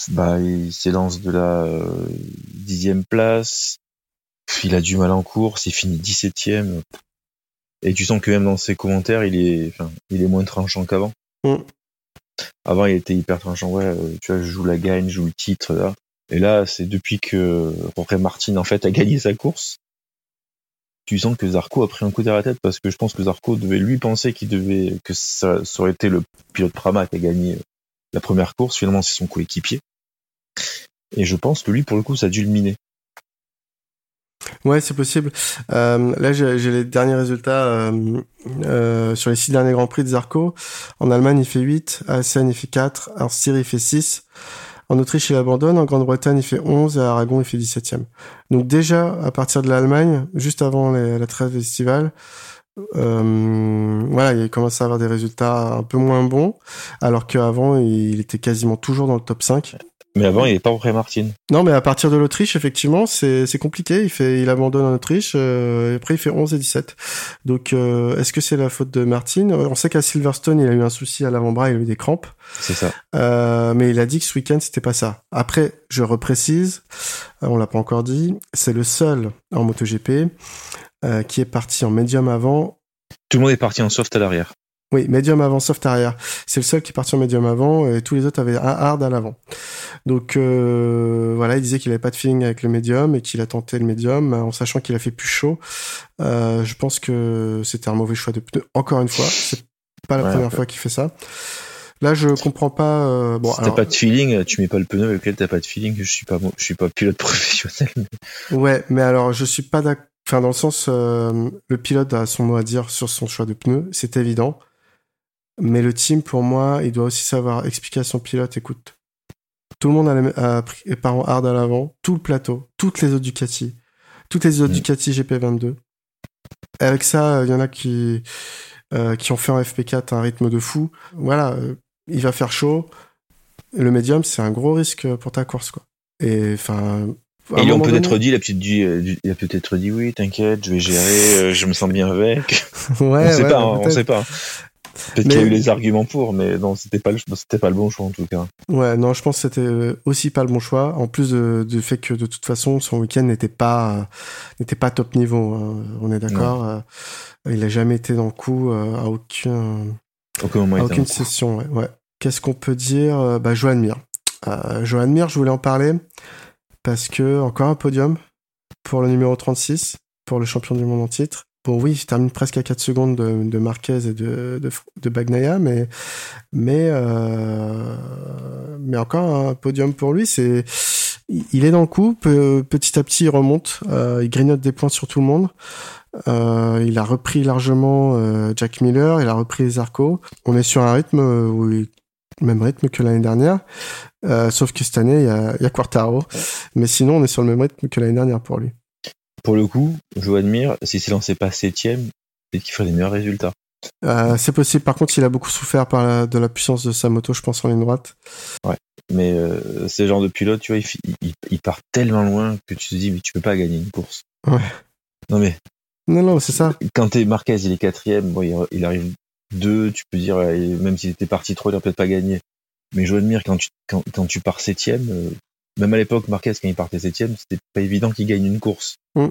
bah il s'élance de la euh, dixième place, il a du mal en course, il finit 17ème et tu sens que même dans ses commentaires il est enfin, il est moins tranchant qu'avant. Mm. Avant il était hyper tranchant ouais, euh, tu vois je joue la gagne, je joue le titre là. Et là, c'est depuis que Jorge Martin en fait a gagné sa course, tu sens que Zarco a pris un coup derrière la tête parce que je pense que Zarco devait lui penser qu'il devait que ça, aurait été le pilote Prama qui a gagné la première course. Finalement, c'est son coéquipier. Et je pense que lui, pour le coup, ça a dû le miner. Ouais, c'est possible. Euh, là, j'ai les derniers résultats euh, euh, sur les six derniers Grands Prix de Zarco. En Allemagne, il fait 8. À Assen, il fait 4. En Styrie, il fait 6. En Autriche, il abandonne. En Grande-Bretagne, il fait 11. Et à Aragon, il fait 17e. Donc déjà, à partir de l'Allemagne, juste avant la trêve estivale, euh, voilà, il commence à avoir des résultats un peu moins bons, alors qu'avant, il était quasiment toujours dans le top 5. Mais avant, il n'y avait pas Jorge Martin. Non, mais à partir de l'Autriche, effectivement, c'est c'est compliqué. Il fait, il abandonne en Autriche. euh, et après, il fait 11 et 17. Donc, euh, est-ce que c'est la faute de Martin On sait qu'à Silverstone, il a eu un souci à l'avant-bras, il a eu des crampes. C'est ça. Euh, mais il a dit que ce week-end, c'était pas ça. Après, je reprécise, euh, on l'a pas encore dit, c'est le seul en MotoGP euh, qui est parti en médium avant Tout le monde est parti en soft à l'arrière. Oui, médium avant, soft arrière. C'est le seul qui est parti en médium avant et tous les autres avaient un hard à l'avant. Donc euh, voilà, il disait qu'il avait pas de feeling avec le médium et qu'il a tenté le médium en sachant qu'il a fait plus chaud. Euh, je pense que c'était un mauvais choix de pneu. Encore une fois, c'est pas la Ouais, première ouais. fois qu'il fait ça. Là, je comprends pas. euh, bon, si t'as alors, pas de feeling, tu mets pas le pneu avec lequel t'as pas de feeling. Je suis pas, je suis pas pilote professionnel. mais- Ouais, mais alors je suis pas d'accord. Enfin, dans le sens, euh, le pilote a son mot à dire sur son choix de pneus, c'est évident. Mais le team, pour moi, il doit aussi savoir expliquer à son pilote, écoute, tout le monde a, a pris parents hard à l'avant, tout le plateau, toutes les autres Ducati, toutes les autres Mm. Ducati GP22. Et avec ça, il y en a qui, euh, qui ont fait en FP4 un rythme de fou. Voilà, euh, il va faire chaud. Le médium, c'est un gros risque pour ta course, quoi. Et enfin. ils ont peut-être dit, la petite dit, euh, il a peut-être dit, oui, t'inquiète, je vais gérer, euh, je me sens bien avec. Ouais, on sait ouais, pas, bah, hein, on sait pas. Peut-être Mais- qu'il y a eu les arguments pour, mais non, c'était pas le, c'était pas le bon choix en tout cas. Ouais, non, je pense que c'était euh, aussi pas le bon choix. En plus du fait que de toute façon son week-end n'était pas euh, n'était pas top niveau. hein. On est d'accord. euh, il a jamais été dans le coup euh, à aucun Aucun aucune session. Ouais. ouais. Qu'est-ce qu'on peut dire Bah, Joan Mir. Joan Mir, je voulais en parler parce que encore un podium pour le numéro 36 pour le champion du monde en titre. Bon, oui, il termine presque à 4 secondes de, de Marquez et de, de, de Bagnaia, mais, mais, euh, mais encore un podium pour lui. C'est, il est dans le coup. Pe- Petit à petit, il remonte. Euh, il grignote des points sur tout le monde. Euh, il a repris largement euh, Jack Miller. Il a repris Zarco. On est sur un rythme où il- même rythme que l'année dernière. Euh, sauf que cette année, il y a, il y a Quartaro. Mais sinon, on est sur le même rythme que l'année dernière pour lui. Pour le coup, je admire, si s'il lancé pas septième, peut-être qu'il ferait des meilleurs résultats. Euh, c'est possible. Par contre, il a beaucoup souffert par la, de la puissance de sa moto, je pense, en ligne droite. Mais euh, ces genres de pilotes, tu vois, ils, ils, ils partent tellement loin que tu te dis, mais tu peux pas gagner une course. Ouais. Non mais, Non, non, c'est ça. quand t'es Marquez, il est quatrième, bon, il, il arrive deux, tu peux dire, même s'il était parti trop, il aurait peut-être pas gagné. Mais je admire quand tu, quand, quand tu pars septième, euh, même à l'époque, Marquez, quand il partait septième, c'était pas évident qu'il gagne une course. Mm.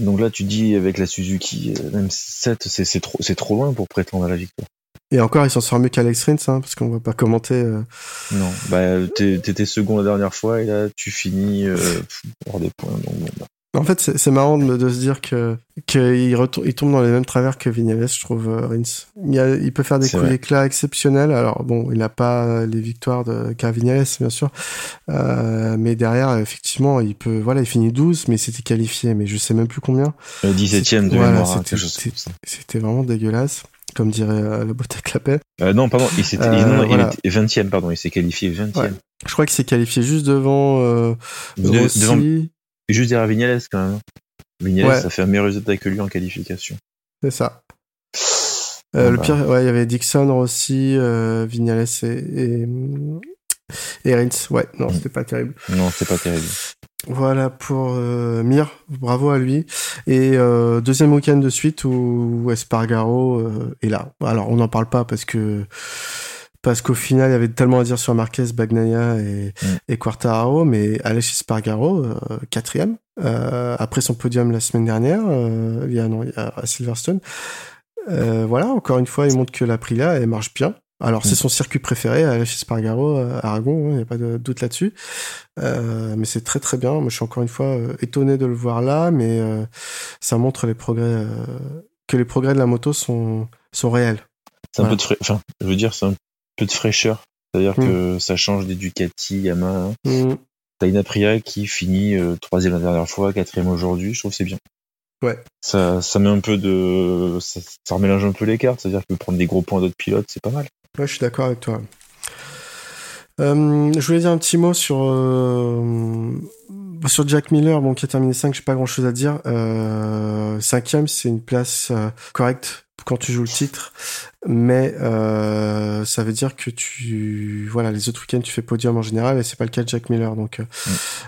Donc là, tu dis, avec la Suzuki, euh, même 7, c'est trop, c'est trop loin pour prétendre à la victoire. Et encore, il s'en sort mieux qu'Alex Rins, hein, parce qu'on va pas commenter. euh, Non, bah, t'étais second la dernière fois et là, tu finis euh, hors des points. Donc, bon, bah. En fait, c'est marrant de, de se dire que qu'il il tombe dans les mêmes travers que Vignales, je trouve, euh, Rins. Il, y a- il peut faire des coups d'éclat exceptionnels. Alors bon, il n'a pas les victoires de qu'a Vignales, bien sûr, Euh, mais derrière, effectivement, il peut. Voilà, il finit 12, mais il s'était qualifié, mais je sais même plus combien. Le 17ème de Voilà, mémoire, hein, c'était-. C'était vraiment dégueulasse, comme dirait euh, la botte à clapet. Euh, non, pardon, il Euh, non, voilà. il était 20ème, pardon, il s'est qualifié 20ème. Ouais. Je crois qu'il s'est qualifié juste devant De- Rossi. devant, juste derrière Vignales, quand même. Vignales, Ouais. ça fait un meilleur résultat que lui en qualification. C'est ça. Euh, le bah. pire, ouais, il y avait Dixon, Rossi, euh, Vignales et, et, et Rins. Ouais, non, Mm. c'était pas terrible. Non, c'est pas terrible. Voilà pour euh, Mir, bravo à lui. Et euh, deuxième week-end de suite où Espargaro euh, est là. Alors on n'en parle pas parce que parce qu'au final il y avait tellement à dire sur Marquez, Bagnaia et, Mm. et Quartararo, mais Alex Espargaro euh, quatrième euh, après son podium la semaine dernière, euh, il y a non, il y a à Silverstone. Euh, voilà, encore une fois, il montre que l'Aprilia elle marche bien. Alors, c'est Mm. son circuit préféré, Alex Espargaro, euh, Aragon, il n'y a pas de doute là-dessus. Mais c'est très très bien. Moi, je suis encore une fois étonné de le voir là, mais ça montre les progrès, que les progrès de la moto sont sont réels. C'est un Voilà. peu de enfin, je veux dire, c'est un peu de fraîcheur. C'est-à-dire Mm. que ça change des Ducati, Yamaha. hein. Mm. T'as une Aprilia qui finit euh, troisième la dernière fois, quatrième aujourd'hui. Je trouve que c'est bien. Ouais. Ça, ça met un peu de, ça, ça remélange un peu les cartes. C'est-à-dire que prendre des gros points d'autres pilotes, c'est pas mal. Ouais, je suis d'accord avec toi. Euh, je voulais dire un petit mot sur euh, sur Jack Miller, bon qui a terminé 5, j'ai pas grand chose à dire. Euh, cinquième, c'est une place correcte quand tu joues le titre, mais euh, ça veut dire que tu voilà les autres week-ends tu fais podium en général et c'est pas le cas de Jack Miller donc euh,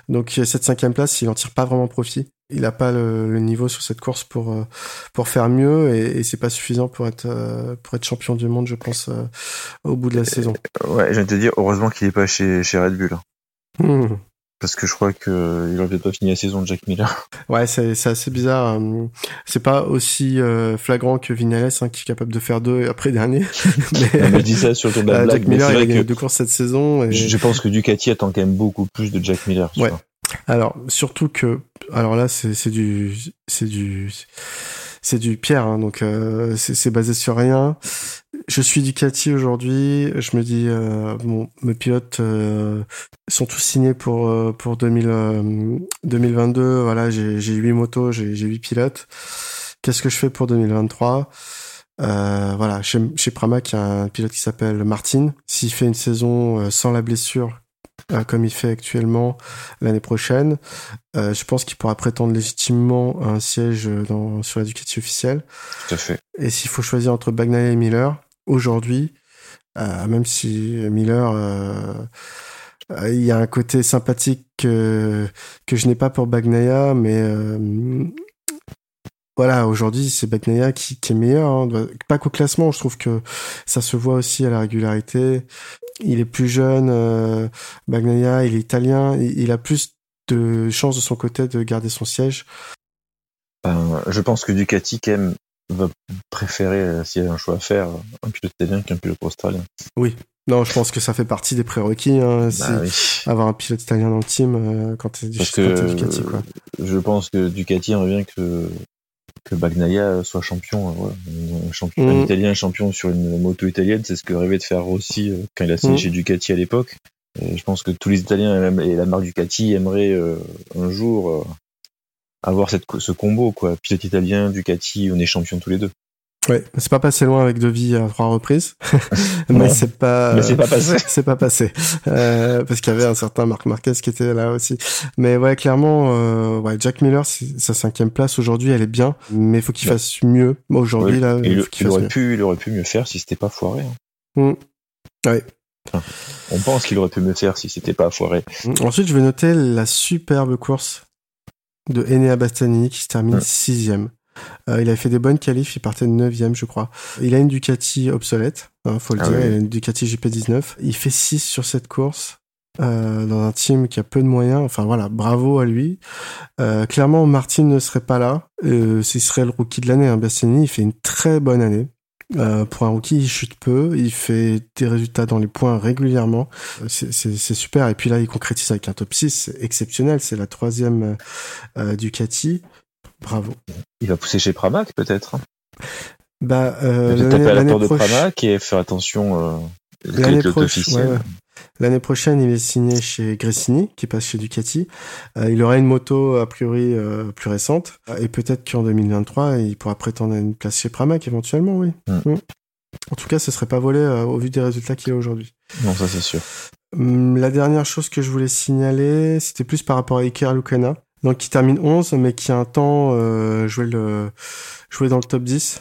donc cette cinquième place il en tire pas vraiment profit. Il a pas le, le niveau sur cette course pour euh, pour faire mieux et, et c'est pas suffisant pour être pour être champion du monde je pense au bout de la saison. Ouais, je viens de te dire, heureusement qu'il est pas chez, chez Red Bull. hein. Parce que je crois que il aurait peut-être pas fini la saison de Jack Miller. Ouais, c'est c'est assez bizarre. euh, C'est pas aussi euh, flagrant que Vignales hein, qui est capable de faire deux après dernier. mais me dit ça sur le tour de la euh, blague, Jack mais Miller c'est il a vrai que deux courses cette saison. Et... je je pense que Ducati attend quand même beaucoup plus de Jack Miller. Ouais. vois. Alors surtout que alors là c'est c'est du c'est du c'est du Pierre hein, donc euh, c'est basé sur rien. Je suis Ducati aujourd'hui, je me dis euh, mes pilotes euh, sont tous signés pour pour 2000, euh, 2022 voilà j'ai huit motos j'ai huit pilotes. Qu'est-ce que je fais pour 2023 euh, voilà, chez, chez Pramac, il y a un pilote qui s'appelle Martin. S'il fait une saison sans la blessure, euh, comme il fait actuellement l'année prochaine, euh, je pense qu'il pourra prétendre légitimement un siège dans, sur la Ducati officielle. Tout à fait. Et s'il faut choisir entre Bagnaia et Miller, aujourd'hui, euh, même si Miller, euh, euh, il y a un côté sympathique que, que je n'ai pas pour Bagnaia, mais euh, voilà, aujourd'hui, c'est Bagnaia qui, qui est meilleur. Hein. Pas qu'au classement, je trouve que ça se voit aussi à la régularité. Il est plus jeune, euh, Bagnaia, il est italien, il, il a plus de chances de son côté de garder son siège. Ben, je pense que Ducati quand même va préférer, euh, s'il y a un choix à faire, un pilote italien qu'un pilote australien. Non, je pense que ça fait partie des prérequis. Hein, Bah oui. avoir un pilote italien dans le team euh, quand t'es Parce quand t'es que Ducati quoi. je pense que Ducati bien que que Bagnaia soit champion, euh, voilà. un, champion un italien champion sur une moto italienne, c'est ce que rêvait de faire Rossi euh, quand il a signé chez Ducati à l'époque. Et je pense que tous les Italiens et la marque Ducati aimeraient euh, un jour euh, avoir cette, ce combo quoi, pilote italien, Ducati, on est champion tous les deux. Ouais, c'est pas passé loin avec Devi à trois reprises, mais c'est pas, mais c'est pas passé. c'est pas passé, euh, parce qu'il y avait un certain Marc Marquez qui était là aussi. Mais ouais, clairement, euh, ouais, Jack Miller, sa cinquième place aujourd'hui, elle est bien, mais faut qu'il fasse mieux. Aujourd'hui, Ouais, là, il, il faut qu'il il fasse aurait mieux. pu, il aurait pu mieux faire si c'était pas foiré. hein. Mm. Ouais. On pense qu'il aurait pu mieux faire si c'était pas foiré. Ensuite, je vais noter la superbe course de Enea Bastianini qui se termine Ouais. sixième. Euh, il a fait des bonnes qualifs, il partait de neuvième, je crois. Il a une Ducati obsolète, hein, faut le Ah dire, oui. il a une Ducati GP19. Il fait 6 sur cette course. euh, dans un team qui a peu de moyens, enfin voilà, bravo à lui. Euh, clairement, Martin ne serait pas là, euh, ce serait le rookie de l'année. Hein. Bastianini, il fait une très bonne année. Euh, pour un rookie, il chute peu, il fait des résultats dans les points régulièrement. Euh, C'est super. Et puis là, il concrétise avec un top 6, c'est exceptionnel. C'est la troisième euh, Ducati. Bravo. Il va pousser chez Pramac peut-être. hein. Bah, Il euh, va peut-être l'année- taper à la porte de Pramac et faire attention euh, L'année proche- ouais, ouais. Prochaine, il est signé chez Gressini, qui passe chez Ducati. Euh, il aura une moto a priori euh, plus récente, et peut-être qu'en 2023, il pourra prétendre à une place chez Pramac éventuellement, oui. Mm. Mm. En tout cas, ce serait pas volé euh, au vu des résultats qu'il a aujourd'hui. Non, ça c'est sûr. Hum, La dernière chose que je voulais signaler, c'était plus par rapport à Iker Lucena, donc qui termine 11, mais qui a un temps euh, joué le joué dans le top 10.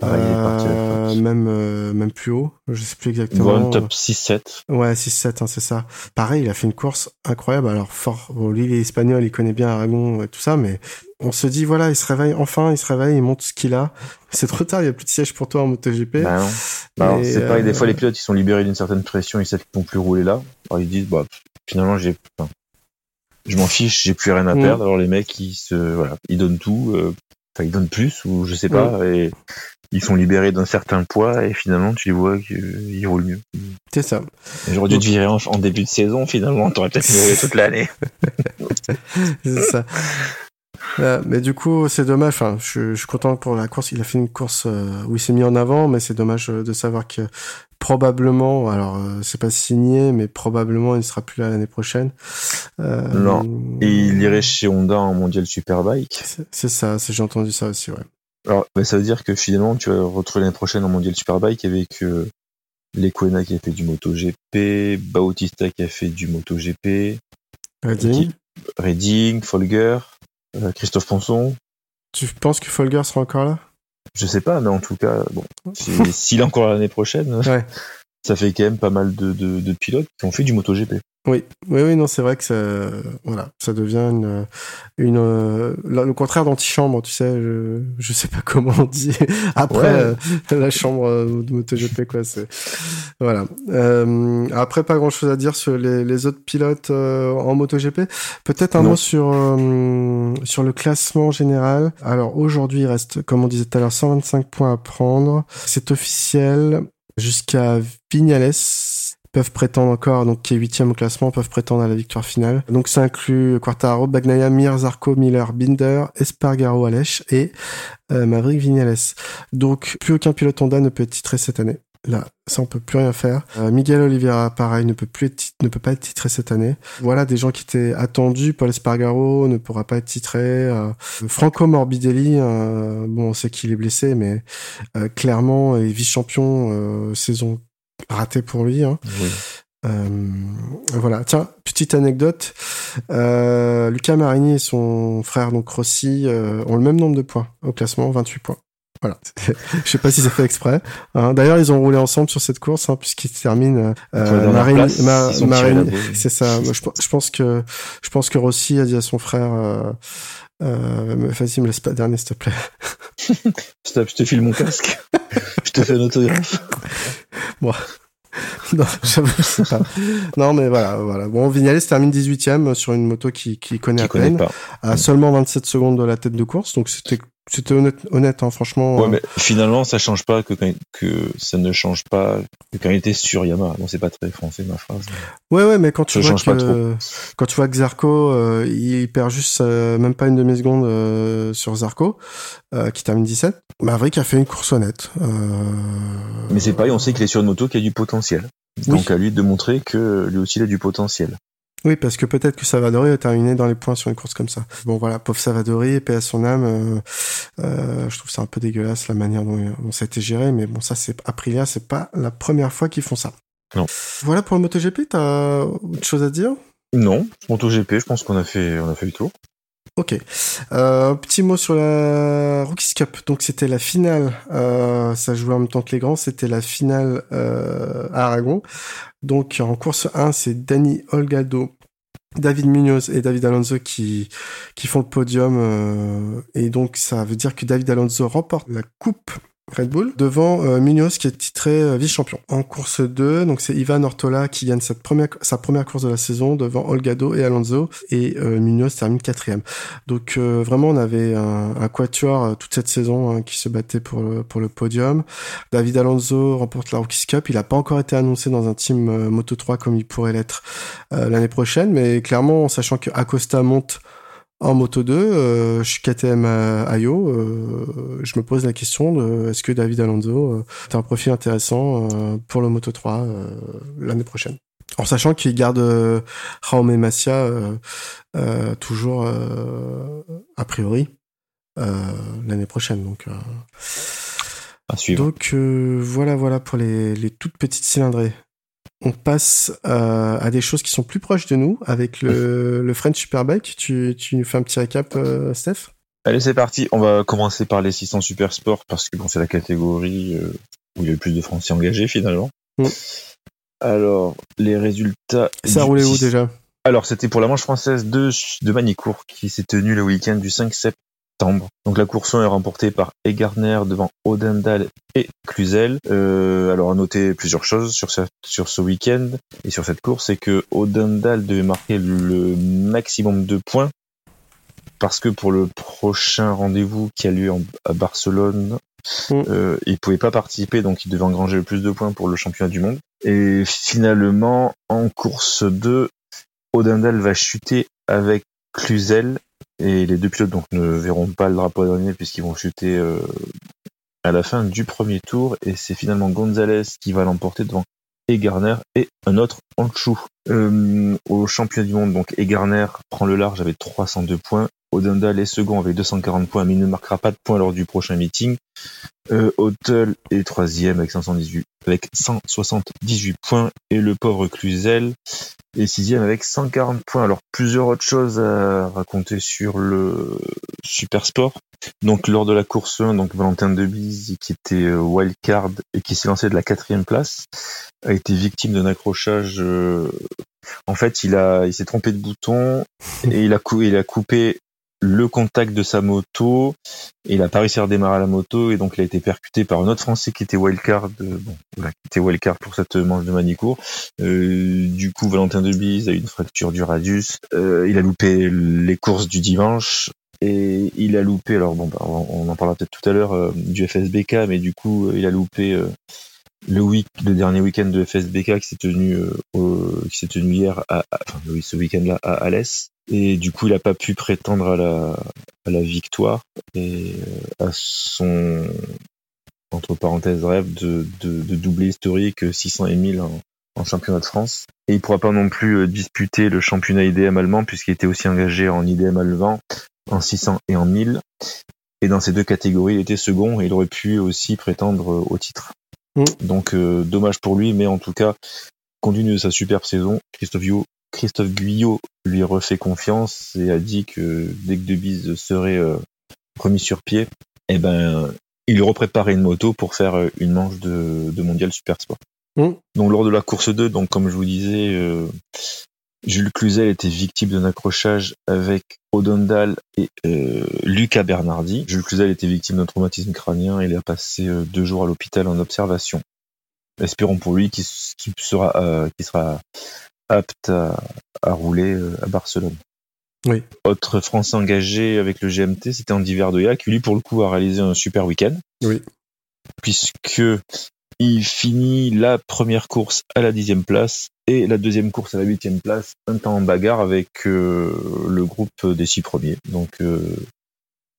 Ouais, il est parti à la Euh, même euh, même plus haut, je sais plus exactement. Bon, top 6-7. Ouais, 6-7, hein, c'est ça. Pareil, il a fait une course incroyable. Alors, fort, bon, lui, il est espagnol, il connaît bien Aragon et tout ça, mais on se dit, voilà, il se réveille, enfin, il se réveille, il montre ce qu'il a. C'est trop tard, il y a plus de siège pour toi en MotoGP. Bah non. Bah, c'est pareil, euh, des fois les pilotes ils sont libérés d'une certaine pression, ils savent qu'ils vont plus rouler là. Alors ils disent bah finalement j'ai enfin, je m'en fiche, j'ai plus rien à Mm. perdre. Alors les mecs ils se voilà, ils donnent tout, euh, enfin ils donnent plus ou je sais pas et ils sont libérés d'un certain poids et finalement tu les vois qu'ils roulent mieux. C'est ça. J'aurais dû te virer en, en début de saison finalement, t'aurais peut-être roulé toute l'année. C'est ça. Euh, mais du coup, c'est dommage. Enfin, je, je suis content pour la course. Il a fait une course euh, où il s'est mis en avant, mais c'est dommage euh, de savoir que probablement, alors euh, c'est pas signé, mais probablement il ne sera plus là l'année prochaine. Euh, Non. Et il irait chez Honda en mondial superbike. c'est- ça. J'ai entendu ça aussi. Ouais. Alors, bah, ça veut dire que finalement, tu vas retrouver l'année prochaine en mondial superbike avec euh, Lequena qui a fait du MotoGP, Bautista qui a fait du MotoGP, Redding, Redding, Folger, euh, Christophe Ponson. tu penses que Folger sera encore là? Je sais pas, mais en tout cas, bon, si- s'il est encore l'année prochaine, Ouais. ça fait quand même pas mal de, de, de pilotes qui ont fait du MotoGP. Oui, oui, oui, non, c'est vrai que ça, voilà, ça devient une, une, euh, le contraire d'antichambre, tu sais, je, je sais pas comment on dit après Ouais. euh, la chambre euh, de MotoGP, quoi, c'est, voilà. Euh, après, pas grand chose à dire sur les, les autres pilotes euh, en MotoGP. Peut-être un Non. mot sur, euh, sur le classement général. Alors, aujourd'hui, il reste, comme on disait tout à l'heure, 125 points à prendre. C'est officiel jusqu'à Vignales peuvent prétendre encore, donc qui est huitième au classement, peuvent prétendre à la victoire finale. Donc ça inclut Quartaro, Bagnaia, Mir, Zarco, Miller, Binder, Espargaro, Aleix et euh, Maverick Vignales. Donc plus aucun pilote Honda ne peut être titré cette année. Là, ça on peut plus rien faire. Euh, Miguel Oliveira, pareil, ne peut plus être ne peut pas être titré cette année. Voilà des gens qui étaient attendus. Paul Espargaro ne pourra pas être titré. Euh, Franco Morbidelli, euh, bon, on sait qu'il est blessé, mais clairement, est vice-champion saison ratée pour lui. Hein. Oui. Euh, voilà. Tiens, petite anecdote. Euh, Lucas Marini et son frère donc Rossi euh, ont le même nombre de points au classement, 28 points. Voilà. Je sais pas si c'est fait exprès. hein. D'ailleurs, ils ont roulé ensemble sur cette course hein, puisqu'ils terminent. Euh, place, Ma- c'est ça. Je, je pense que je pense que Rossi a dit à son frère. Euh, euh, vas-y, me laisse pas dernier, s'il te plaît. Stop, je te file mon casque. je te fais un autographe. non, je sais pas. Non, mais voilà, voilà. Bon, Vignales termine 18ème sur une moto qui, qui connaît Qui à connaît peine, pas. à seulement 27 secondes de la tête de course, donc c'était c'était honnête, honnête, hein, franchement. Ouais, euh, mais finalement, ça change pas que, ça ne change pas que quand il était sur Yamaha. Bon, c'est pas très français ma phrase. Ouais, ouais, mais quand tu vois que quand tu vois que Zarco, euh, il perd juste euh, même pas une demi seconde sur Zarco, qui termine 17. Maverick a fait une course honnête. Mais c'est pareil, on sait qu'il est sur une moto qui a du potentiel. Oui. Donc à lui de montrer que lui aussi il a du potentiel. Oui, parce que peut-être que Savadori a terminé dans les points sur une course comme ça. Bon voilà, pauvre Savadori, paix à son âme. Euh, euh, je trouve ça un peu dégueulasse la manière dont, dont ça a été géré, mais bon ça c'est Aprilia, c'est pas la première fois qu'ils font ça. Non. Voilà pour le MotoGP, t'as autre chose à dire? Non, MotoGP, je pense qu'on a fait, on a fait le tour. Ok. Euh, petit mot sur la Rookies Cup. Donc c'était la finale. Euh, ça jouait en même temps que les grands. C'était la finale euh, à Aragon. Donc en course 1, c'est Danny Olgado, David Munoz et David Alonso qui qui font le podium. euh, et donc ça veut dire que David Alonso remporte la coupe Red Bull devant euh, Munoz qui est titré euh, vice-champion. En course 2, donc c'est Ivan Ortola qui gagne cette première, sa première course de la saison devant Olgado et Alonso et euh, Munoz termine quatrième. Donc euh, vraiment on avait un, quatuor euh, toute cette saison hein, qui se battait pour le, pour le podium. David Alonso remporte la Rookies Cup. Il n'a pas encore été annoncé dans un team Moto 3 comme il pourrait l'être l'année prochaine, mais clairement en sachant que Acosta monte en Moto 2, euh, je suis KTM à IO, euh, je me pose la question de est-ce que David Alonso euh, est un profil intéressant euh, pour le Moto 3 euh, l'année prochaine? En sachant qu'il garde euh, Jaume Macia euh, euh, toujours euh, a priori euh, l'année prochaine. Donc, euh, À suivre. donc euh, voilà, voilà pour les, les toutes petites cylindrées. On passe euh, à des choses qui sont plus proches de nous avec le, le French Superbike. Tu, tu nous fais un petit récap, euh, Steph? Allez, c'est parti. On va commencer par les 600 Super Sport parce que bon, c'est la catégorie euh, où il y a le plus de Français engagés finalement. Mm. Alors, les résultats. Ça roulé où 6 déjà? Alors, c'était pour la manche française de, de Manicourt qui s'est tenue le week-end du 5 septembre. Donc, la course 1 est remportée par Egarner devant Odendal et Cluzel. Euh, alors, à noter plusieurs choses sur ce, sur ce week-end et sur cette course, c'est que Odendal devait marquer le maximum de points parce que pour le prochain rendez-vous qui a lieu en- à Barcelone, Mm. euh, il pouvait pas participer, donc il devait engranger le plus de points pour le championnat du monde. Et finalement, en course 2, Odendal va chuter avec Cluzel, et les deux pilotes donc ne verront pas le drapeau dernier puisqu'ils vont chuter euh, à la fin du premier tour, et c'est finalement Gonzalez qui va l'emporter devant Egarner et un autre dessous. Euh, au championnat du monde, donc Egarner prend le large avec 302 points. Odendal est second avec 240 points, mais il ne marquera pas de points lors du prochain meeting. Euh, Hotel est troisième avec 518, avec 178 points, et le pauvre Cluzel est sixième avec 140 points. Alors plusieurs autres choses à raconter sur le Super Sport. Donc lors de la course 1, donc Valentin Debise, qui était euh, wildcard et qui s'est lancé de la quatrième place, a été victime d'un accrochage. euh, En fait, il a, il s'est trompé de bouton et il a, il a coupé le contact de sa moto il a pas réussi à redémarrer la moto et donc il a été percuté par un autre Français qui était wildcard, euh, bon, voilà, qui était wildcard pour cette manche de Manicourt. Euh, du coup, Valentin Debise a eu une fracture du radius. Euh, il a loupé les courses du dimanche et il a loupé. Alors bon, bah, on en parlera peut-être tout à l'heure euh, du FSBK, mais du coup, euh, il a loupé le week, le dernier week-end de FSBK qui s'est tenu, qui s'est tenu hier, à- enfin oui, ce week-end-là à Alès. Et du coup, il n'a pas pu prétendre à la, à la victoire et euh, à son entre parenthèses rêve de, de, de doubler historique 600 et 1000 en, en championnat de France. Et il pourra pas non plus euh, disputer le championnat IDM allemand puisqu'il était aussi engagé en IDM allemand, en 600 et en 1000. Et dans ces deux catégories, il était second et il aurait pu aussi prétendre euh, au titre. Mm. Donc euh, dommage pour lui, mais en tout cas, compte tenu de sa superbe saison, Christophe Guyot, Christophe Guyot lui refait confiance et a dit que dès que Debise serait euh, remis sur pied, eh ben, il repréparait une moto pour faire euh, une manche de, de mondial super sport. Mm. Donc lors de la course 2, donc comme je vous disais, euh, Jules Cluzel était victime d'un accrochage avec Odondal et euh, Lucas Bernardi. Jules Cluzel était victime d'un traumatisme crânien et il a passé euh, deux jours à l'hôpital en observation. Espérons pour lui qu'il sera, qu'il sera apte à, à rouler euh, à Barcelone. Oui. Autre Français engagé avec le GMT, c'était Andy Verdoya, qui lui, pour le coup, a réalisé un super week-end. Oui. Puisque il finit la première course à la dixième place et la deuxième course à la huitième place, un temps en bagarre avec euh, le groupe des six premiers. Donc, euh,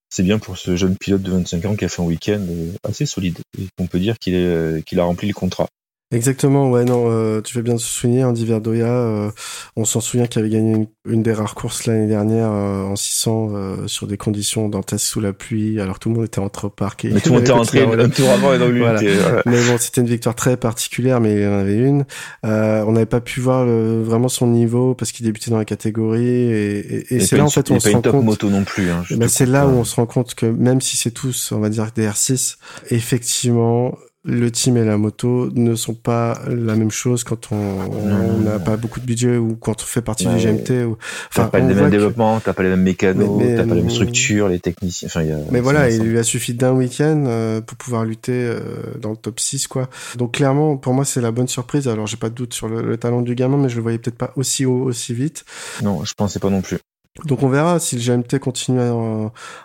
c'est bien pour ce jeune pilote de 25 ans qui a fait un week-end assez solide et qu'on peut dire qu'il a rempli le contrat. Exactement, ouais, non, euh, tu fais bien de se souvenir, Andy Verdoya, euh, on s'en souvient qu'il avait gagné une, une des rares courses l'année dernière euh, en 600 euh, sur des conditions dantesques sous la pluie, alors tout le monde était rentré au parc. Et Mais tout le monde était rentré un tour avant et donc lui, Voilà. était- voilà. Mais bon, c'était une victoire très particulière, mais il en avait une. Euh, on n'avait pas pu voir le- vraiment son niveau parce qu'il débutait dans la catégorie et, et- y c'est là en fait il y où a on pas se une rend top compte. moto non plus. Hein, te c'est là où hein. on se rend compte que même si c'est tous, on va dire, des R6, effectivement, le team et la moto ne sont pas la même chose quand on n'a pas beaucoup de budget ou quand on fait partie du GMT. Ou... T'as pas les mêmes que- développements, t'as pas les mêmes mécanos, t'as pas les mêmes structures, les techniciens. Enfin, y a. Mais voilà, il lui a suffi d'un week-end euh, pour pouvoir lutter euh, dans le top 6, quoi. Donc clairement, pour moi, c'est la bonne surprise. Alors, j'ai pas de doute sur le, le talent du gamin, mais je le voyais peut-être pas aussi haut, aussi vite. Non, je pensais pas non plus. Donc on verra si le GMT continue à,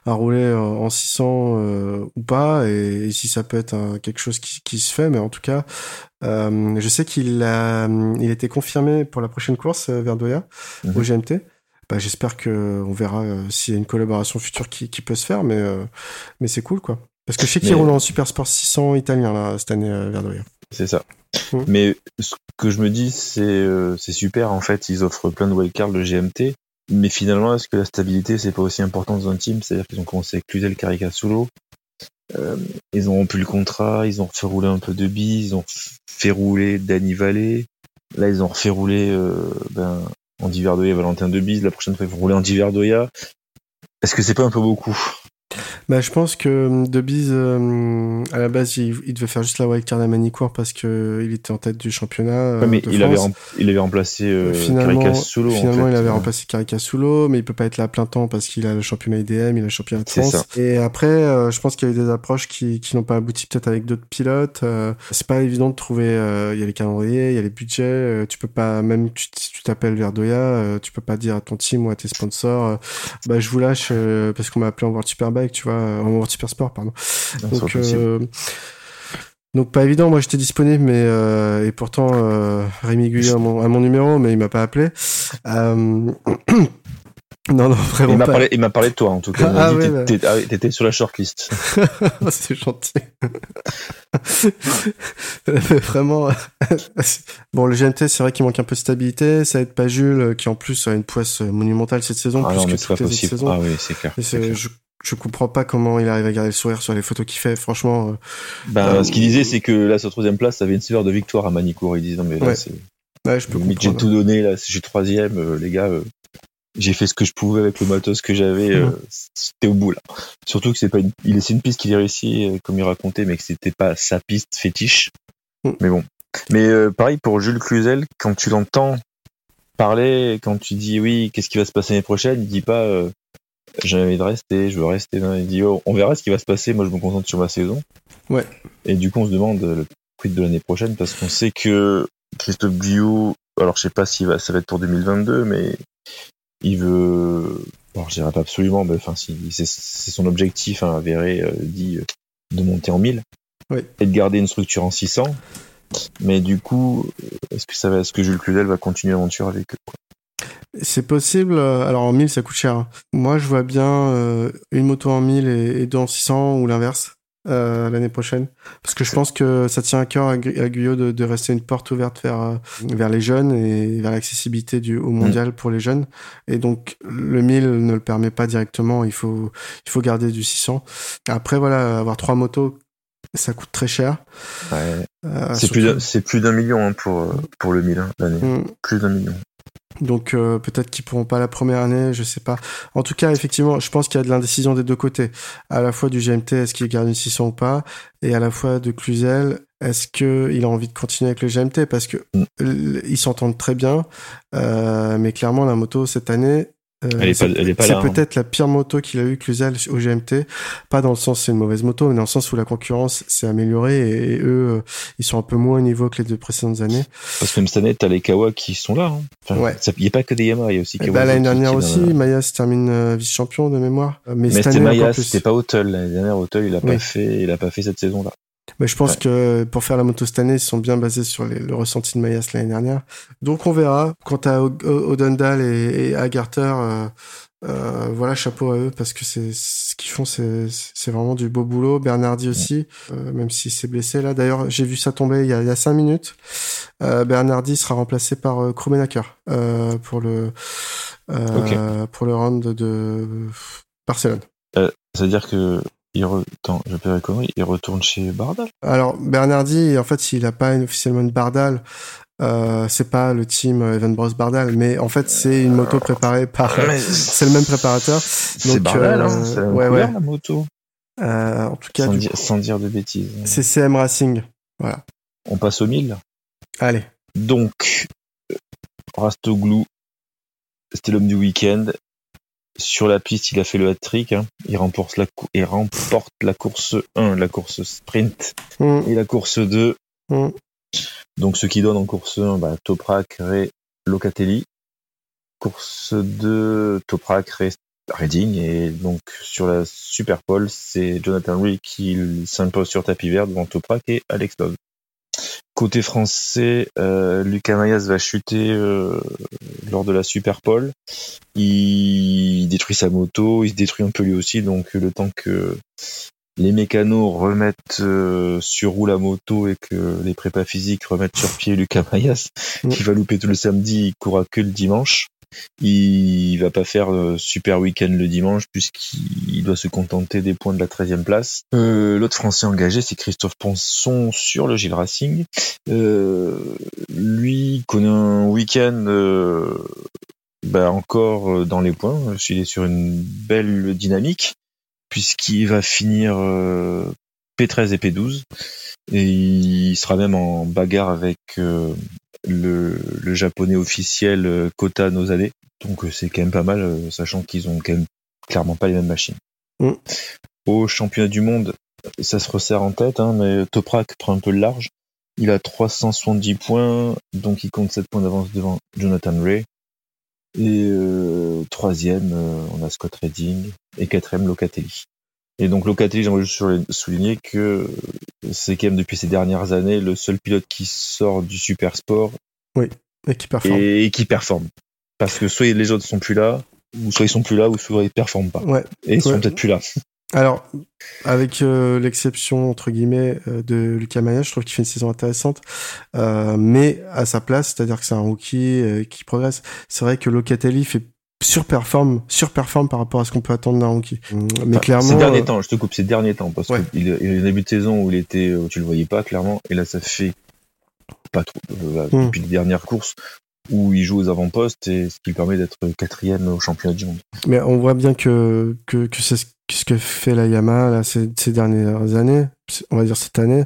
à rouler euh, en 600 euh, ou pas, et, et si ça peut être un- quelque chose qui, qui se fait. Mais en tout cas, euh, je sais qu'il a, il était confirmé pour la prochaine course Verdoya Mhm. au GMT. Bah, j'espère que on verra s'il y a une collaboration future qui, qui peut se faire, mais euh, mais c'est cool quoi. Parce que je sais qu'il Mais- roule en Super Sport 600 italien là cette année Verdoya. C'est ça. Mhm. Mais ce que je me dis, c'est c'est super. En fait, ils offrent plein de wildcards de GMT. Mais finalement, est-ce que la stabilité, c'est pas aussi important dans un team? C'est-à-dire qu'ils ont commencé avec Cluzel Caricasulo. Euh, ils ont rompu le contrat, ils ont fait rouler un peu de ils ont fait rouler Danny Vallée. Là, ils ont refait rouler euh, ben, Andy Verdoya Valentin Debise. La prochaine fois, ils vont rouler Andy Verdoya. Est-ce que c'est pas un peu beaucoup? Bah, je pense que euh, De Bise, euh, à la base, il, il devait faire juste la wildcard à Manicourt parce que il était en tête du championnat. euh, Ouais, mais de il avait, France. il avait remplacé euh, finalement, Caricasulo. en finalement fait. il avait Euh, remplacé Caricasulo, mais il peut pas être là à plein temps parce qu'il a le championnat IDM, il a le championnat de France. Et après, euh, je pense qu'il y a eu des approches qui, qui n'ont pas abouti peut-être avec d'autres pilotes. Euh, c'est pas évident de trouver. euh, Il y a les calendriers, il y a les budgets. euh, tu peux pas, même tu- si tu t'appelles Verdoya, euh, tu peux pas dire à ton team ou à tes sponsors, euh, bah je vous lâche euh, parce qu'on m'a appelé en World Superbike, tu vois, euh, en World Super Sport, pardon. pas Donc, euh, donc pas évident. Moi, j'étais disponible, mais euh, et pourtant euh, Rémi Guyot a mon, numéro, mais il m'a pas appelé. Euh, non, non, vraiment Il m'a parlé, il m'a parlé de toi en tout cas. Ah ouais, bah. ah t'étais sur la shortlist. C'est gentil. Vraiment. bon, le GMT, c'est vrai qu'il manque un peu de stabilité. Ça aide pas Jules, euh, qui en plus a une poisse monumentale cette saison, Ah plus non, que mais c'est pas possible. saisons. Ah oui, c'est clair. Et c'est c'est- clair. je, je comprends pas comment il arrive à garder le sourire sur les photos qu'il fait. Franchement, Ben, euh, ce qu'il disait, c'est que là, sur troisième place, ça avait une sévère de victoire à Manicourt. Il disait, non, mais là, Ouais. c'est, ouais, je peux j'ai tout donné, là, j'ai troisième, euh, les gars, euh, j'ai fait ce que je pouvais avec le matos que j'avais, Mhm. c'était au bout, là. Surtout que c'est pas une, il une piste qu'il a réussi, comme il racontait, mais que c'était pas sa piste fétiche. Mhm. Mais bon. Mais, pareil pour Jules Cluzel, quand tu l'entends parler, quand tu dis oui, qu'est-ce qui va se passer l'année prochaine, il dit pas, j'ai envie de rester, je veux rester. Non, il dit, oh, on verra ce qui va se passer. Moi, je me concentre sur ma saison. Ouais. Et du coup, on se demande le quid de l'année prochaine parce qu'on sait que Christophe Guyot, alors je sais pas si va, ça va être pour 2022, mais il veut, alors je dirais pas absolument, mais enfin, si, c'est, son objectif, hein, avéré, euh, dit, euh, de monter en 1000. Oui. Et de garder une structure en 600. Mais du coup, est-ce que ça va, est-ce que Jules Cluzel va continuer l'aventure avec eux C'est possible. euh, Alors en 1000, ça coûte cher. hein. Moi, je vois bien euh, une moto en 1000 et, et deux en 600 ou l'inverse euh, l'année prochaine. Parce que je pense que ça tient à cœur à, Gu- à Guyot de, de rester une porte ouverte vers, vers les jeunes et vers l'accessibilité du au mondial pour les jeunes. Et donc le 1000 ne le permet pas directement. Il faut, il faut garder du 600. Après, voilà, avoir trois motos, ça coûte très cher. Ouais. Euh, C'est plus d'un, c'est plus d'un million hein, pour, pour le 1000 hein, l'année. Mm. Plus d'un million. Donc euh, peut-être qu'ils pourront pas la première année, je sais pas. En tout cas, effectivement, je pense qu'il y a de l'indécision des deux côtés. À la fois du GMT, est-ce qu'il garde une 600 ou pas, et à la fois de Cluzel, est-ce que il a envie de continuer avec le GMT parce que Mm. ils s'entendent très bien, euh, mais clairement la moto cette année. Euh, c'est- là, hein. peut-être la pire moto qu'il a eu Cluzel au GMT, pas dans le sens c'est une mauvaise moto, mais dans le sens où la concurrence s'est améliorée et, et eux euh, ils sont un peu moins au niveau que les deux précédentes années. Parce que même cette année, t'as les Kawa qui sont là. hein. Enfin, Ouais. Il n'y a pas que des Yamaha, il y a aussi Et Kawasaki bah, l'année dernière aussi, la- Maya se termine euh, vice-champion de mémoire. Euh, Mais, Mais c'était Maya, c'était pas Hotel. L'année dernière, Hotel, il a Oui. pas fait, il a pas fait cette saison-là. Mais je pense Ouais. que pour faire la moto cette année, ils sont bien basés sur les- le ressenti de Mayas l'année dernière. Donc on verra. Quant à Odendal et, et Agarter, euh, euh, voilà, chapeau à eux parce que c'est ce qu'ils font, c'est c'est vraiment du beau boulot. Bernardi aussi, euh, même s'il s'est blessé là. D'ailleurs, j'ai vu ça tomber il y a, il y a cinq minutes. Euh, Bernardi sera remplacé par euh, Krummenacher, euh, pour le euh, pour le round de Barcelone. C'est-à-dire que il, re... Attends, je vais connerie, il retourne chez Bardal. Alors Bernardi, en fait, s'il a pas une- officiellement une Bardal, euh, c'est pas le team euh, Evan Bros Bardal, mais en fait, c'est une moto préparée par. c'est le même préparateur. C'est Donc, Bardal, euh, hein, c'est la ouais, ouais. la moto. Euh, en tout cas, Sans, du dire, coup, sans dire de bêtises. c'est CM Racing. Voilà. On passe au 1000. Allez. Donc, euh, Rastoglou, c'était l'homme du week-end. Sur la piste, il a fait le hat-trick. hein. Il, remporte la il remporte la course 1, la course sprint Hum, et la course 2. hum. Donc, ce qui donne en course 1, bah, Toprak, Ray, Locatelli. Course 2, Toprak, Ray, Redding. Et donc, sur la Super Pole, c'est Jonathan Ray qui s'impose sur tapis vert devant Toprak et Alex Love. Côté français, euh, Lucas Mayas va chuter euh, lors de la Super Pole. Il détruit sa moto, il se détruit un peu lui aussi, donc le temps que les mécanos remettent euh, sur roue la moto et que les prépas physiques remettent sur pied Lucas Mayas, qui va louper tout le samedi, il courra que le dimanche. Il va pas faire euh, super week-end le dimanche puisqu'il doit se contenter des points de la 13e place. Euh, L'autre Français engagé, c'est Christophe Ponson sur le Gilles Racing. Euh, lui connaît un week-end bah, encore dans les points. Il est sur une belle dynamique puisqu'il va finir euh, P13 et P12 et il sera même en bagarre avec le, le japonais officiel euh, Kota Nozade. Donc euh, c'est quand même pas mal, euh, sachant qu'ils ont quand même clairement pas les mêmes machines. Mm. Au championnat du monde, ça se resserre en tête, hein, mais Toprak prend un peu le large. Il a 370 points, donc il compte 7 points d'avance devant Jonathan Ray. Et euh, troisième, euh, on a Scott Redding. Et quatrième, Locatelli. Et donc Locatelli, j'aimerais juste souligner que c'est quand même depuis ces dernières années le seul pilote qui sort du super sport Et qui performe. et, qui performe. Parce que soit les autres sont plus là, ou soit ils sont plus là, ou soit ils performent pas. Ouais. Et ils sont Ouais. peut-être plus là. Alors, avec euh, l'exception entre guillemets euh, de Lucas Maya, je trouve qu'il fait une saison intéressante, euh, mais à sa place, c'est-à-dire que c'est un rookie qui progresse. C'est vrai que Locatelli fait surperforme, surperforme par rapport à ce qu'on peut attendre d'un rookie. Hum, Mais Enfin, clairement, ces derniers euh, temps, je te coupe ces derniers temps, parce Ouais. qu'il il y a eu un début de saison où il était, où tu le voyais pas clairement, et là ça fait pas trop, euh, Mm. depuis les dernières courses où il joue aux avant-postes et ce qui lui permet d'être quatrième au championnat du monde. mais on voit bien que que, que c'est ce ce que fait la Yamaha là, ces, ces dernières années, on va dire cette année.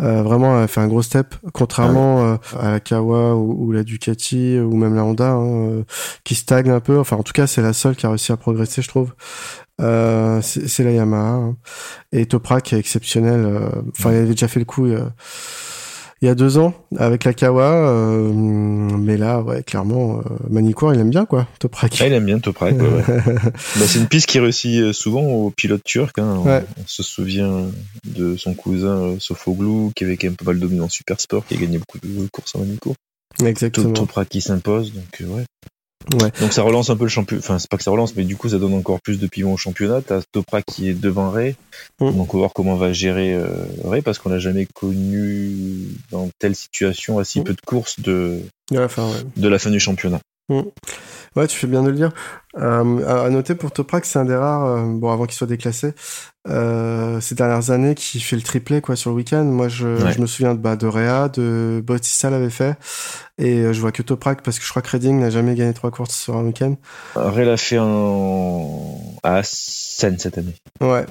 Euh, vraiment, elle a fait un gros step, contrairement euh, à la Kawa ou, ou la Ducati ou même la Honda, hein, euh, qui stagne un peu. Enfin, en tout cas, c'est la seule qui a réussi à progresser, je trouve. Euh, c'est la Yamaha. hein. Et Toprak est exceptionnel. euh, Enfin, il avait déjà fait le coup euh, il y a deux ans avec la Kawa, euh, mais là, ouais, clairement, euh, Manicourt, il aime bien quoi, Toprak. Ah, il aime bien Toprak, ouais, ouais. Bah, c'est une piste qui réussit euh, souvent aux pilotes turcs. Hein. On- Ouais. On, se souvient de son cousin Sofoglou, qui avait quand même pas mal dominé en super sport, qui a gagné beaucoup de courses en Manicourt. Exactement. Toprak qui s'impose, donc ouais. Ouais. Donc ça relance un peu le championnat. Enfin, c'est pas que ça relance, mais du coup, ça donne encore plus de piment au championnat. T'as Toprak qui est devant Ray. Mm. Donc on va voir comment va gérer euh, Ray, parce qu'on n'a jamais connu dans telle situation à si Mm. peu de courses de, Ouais, enfin, ouais. de la fin du championnat. Ouais, tu fais bien de le dire. Euh, à noter pour Toprak, c'est un des rares, euh, bon, avant qu'il soit déclassé, euh, ces dernières années, qui fait le triplé, quoi, sur le week-end. Moi, je, Ouais. je me souviens de, bah, de Réa, de Bautista l'avait fait. Et euh, je vois que Toprak, parce que je crois que Redding n'a jamais gagné trois courses sur un week-end. Ray l'a fait en... à Seine cette année. Ouais.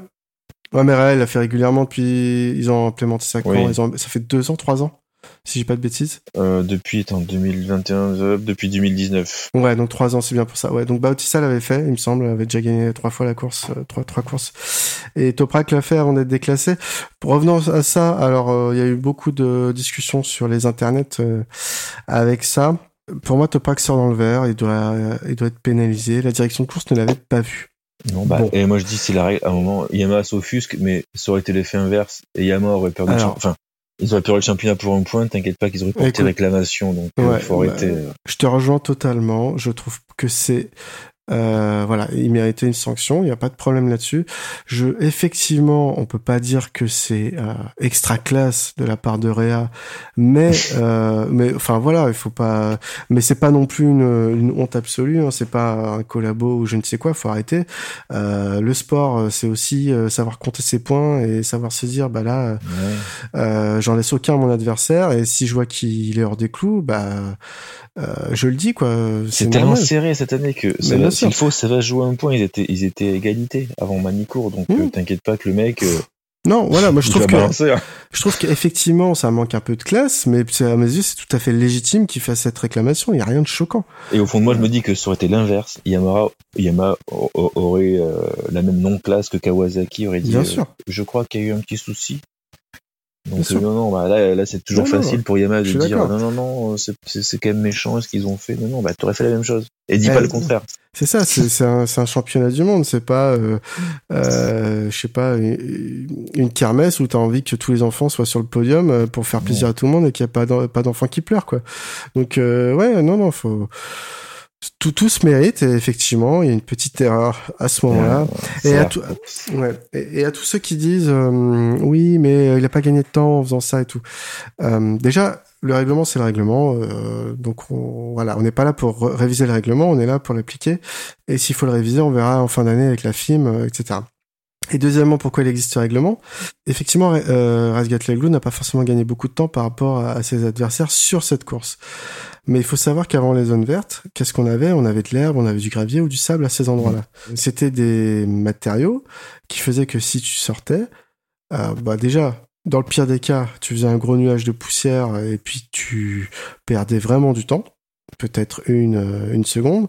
Ouais, mais Réa, il l'a fait régulièrement depuis, ils ont implémenté ça quand Oui. ils ont, ça fait deux ans, trois ans, si j'ai pas de bêtises. Euh, depuis en 2021, euh, depuis 2019. Ouais, donc trois ans, c'est bien pour ça. Ouais, donc Bautista l'avait fait, il me semble, avait déjà gagné trois fois la course, euh, trois, trois courses. Et Toprak l'a fait avant d'être déclassé. Revenons à ça, alors euh, il y a eu beaucoup de discussions sur les internets euh, avec ça. Pour moi, Toprak sort dans le vert, il doit, il doit être pénalisé. La direction de course ne l'avait pas vu. Non, bah, Bon. et moi je dis c'est la règle. À un moment, Yamaha s'offusque, mais ça aurait été l'effet inverse. Et Yamaha aurait perdu. Alors. champ- Enfin, ils auraient perdu le championnat pour un point. T'inquiète pas qu'ils auraient porté Écoute. réclamation. Donc, il Ouais, faut bah, arrêter. euh. Je te rejoins totalement. Je trouve que c'est euh, voilà, il méritait une sanction. Il n'y a pas de problème là-dessus. Je effectivement, on peut pas dire que c'est euh, extra classe de la part de Réa, mais euh, mais enfin voilà, il faut pas. Mais c'est pas non plus une, une honte absolue. Hein, c'est pas un collabo ou je ne sais quoi. Faut arrêter. Euh, le sport, euh, c'est aussi euh, savoir compter ses points et savoir se dire bah là. Ouais. Euh, j'en laisse aucun à mon adversaire et si je vois qu'il est hors des clous, bah euh, je le dis quoi. C'est tellement serré cette année que ça va-. S'il faut, ça va jouer un point. Ils étaient, ils étaient à égalité avant Manicourt. Donc, Mmh. euh, t'inquiète pas que le mec, euh, Non, voilà, moi je trouve que balancer. hein. je trouve qu'effectivement ça manque un peu de classe, mais à mes yeux c'est tout à fait légitime qu'il fasse cette réclamation. Il y a rien de choquant. Et au fond de moi, je me dis que ça aurait été l'inverse. Yamaha, Yamaha aurait euh, la même non-classe que Kawasaki aurait dit. Bien sûr. Je crois qu'il y a eu un petit souci. Donc euh, non, non, bah, là, là c'est toujours Non, non, facile pour Yamaha de dire non, non, non, c'est- c'est quand même méchant ce qu'ils ont fait? Non, non, bah t'aurais fait la même chose. Et dis Eh, pas le contraire. C'est ça, c'est c'est un, un championnat du monde, c'est pas, euh, euh, je sais pas, une, une kermesse où t'as envie que tous les enfants soient sur le podium euh, pour faire plaisir à tout le monde et qu'il n'y a pas d'enfants qui pleurent, quoi. Donc, euh, ouais, non, non, faut. Tout, tout se mérite et effectivement, il y a une petite erreur à ce moment-là. C'est Et à tout-. Ouais. Et, et à tous ceux qui disent euh, oui, mais il a pas gagné de temps en faisant ça et tout. Euh, déjà, le règlement c'est le règlement, euh, donc on, voilà, on n'est pas là pour réviser le règlement, on est là pour l'appliquer. Et s'il faut le réviser, on verra en fin d'année avec la FIM, euh, etc. Et deuxièmement, pourquoi il existe ce règlement? Effectivement, euh, Razgat Leglou n'a pas forcément gagné beaucoup de temps par rapport à, à ses adversaires sur cette course. Mais il faut savoir qu'avant les zones vertes, qu'est-ce qu'on avait? On avait de l'herbe, on avait du gravier ou du sable à ces endroits-là. C'était des matériaux qui faisaient que si tu sortais, euh, bah déjà, dans le pire des cas, tu faisais un gros nuage de poussière et puis tu perdais vraiment du temps, peut-être une, euh, une seconde,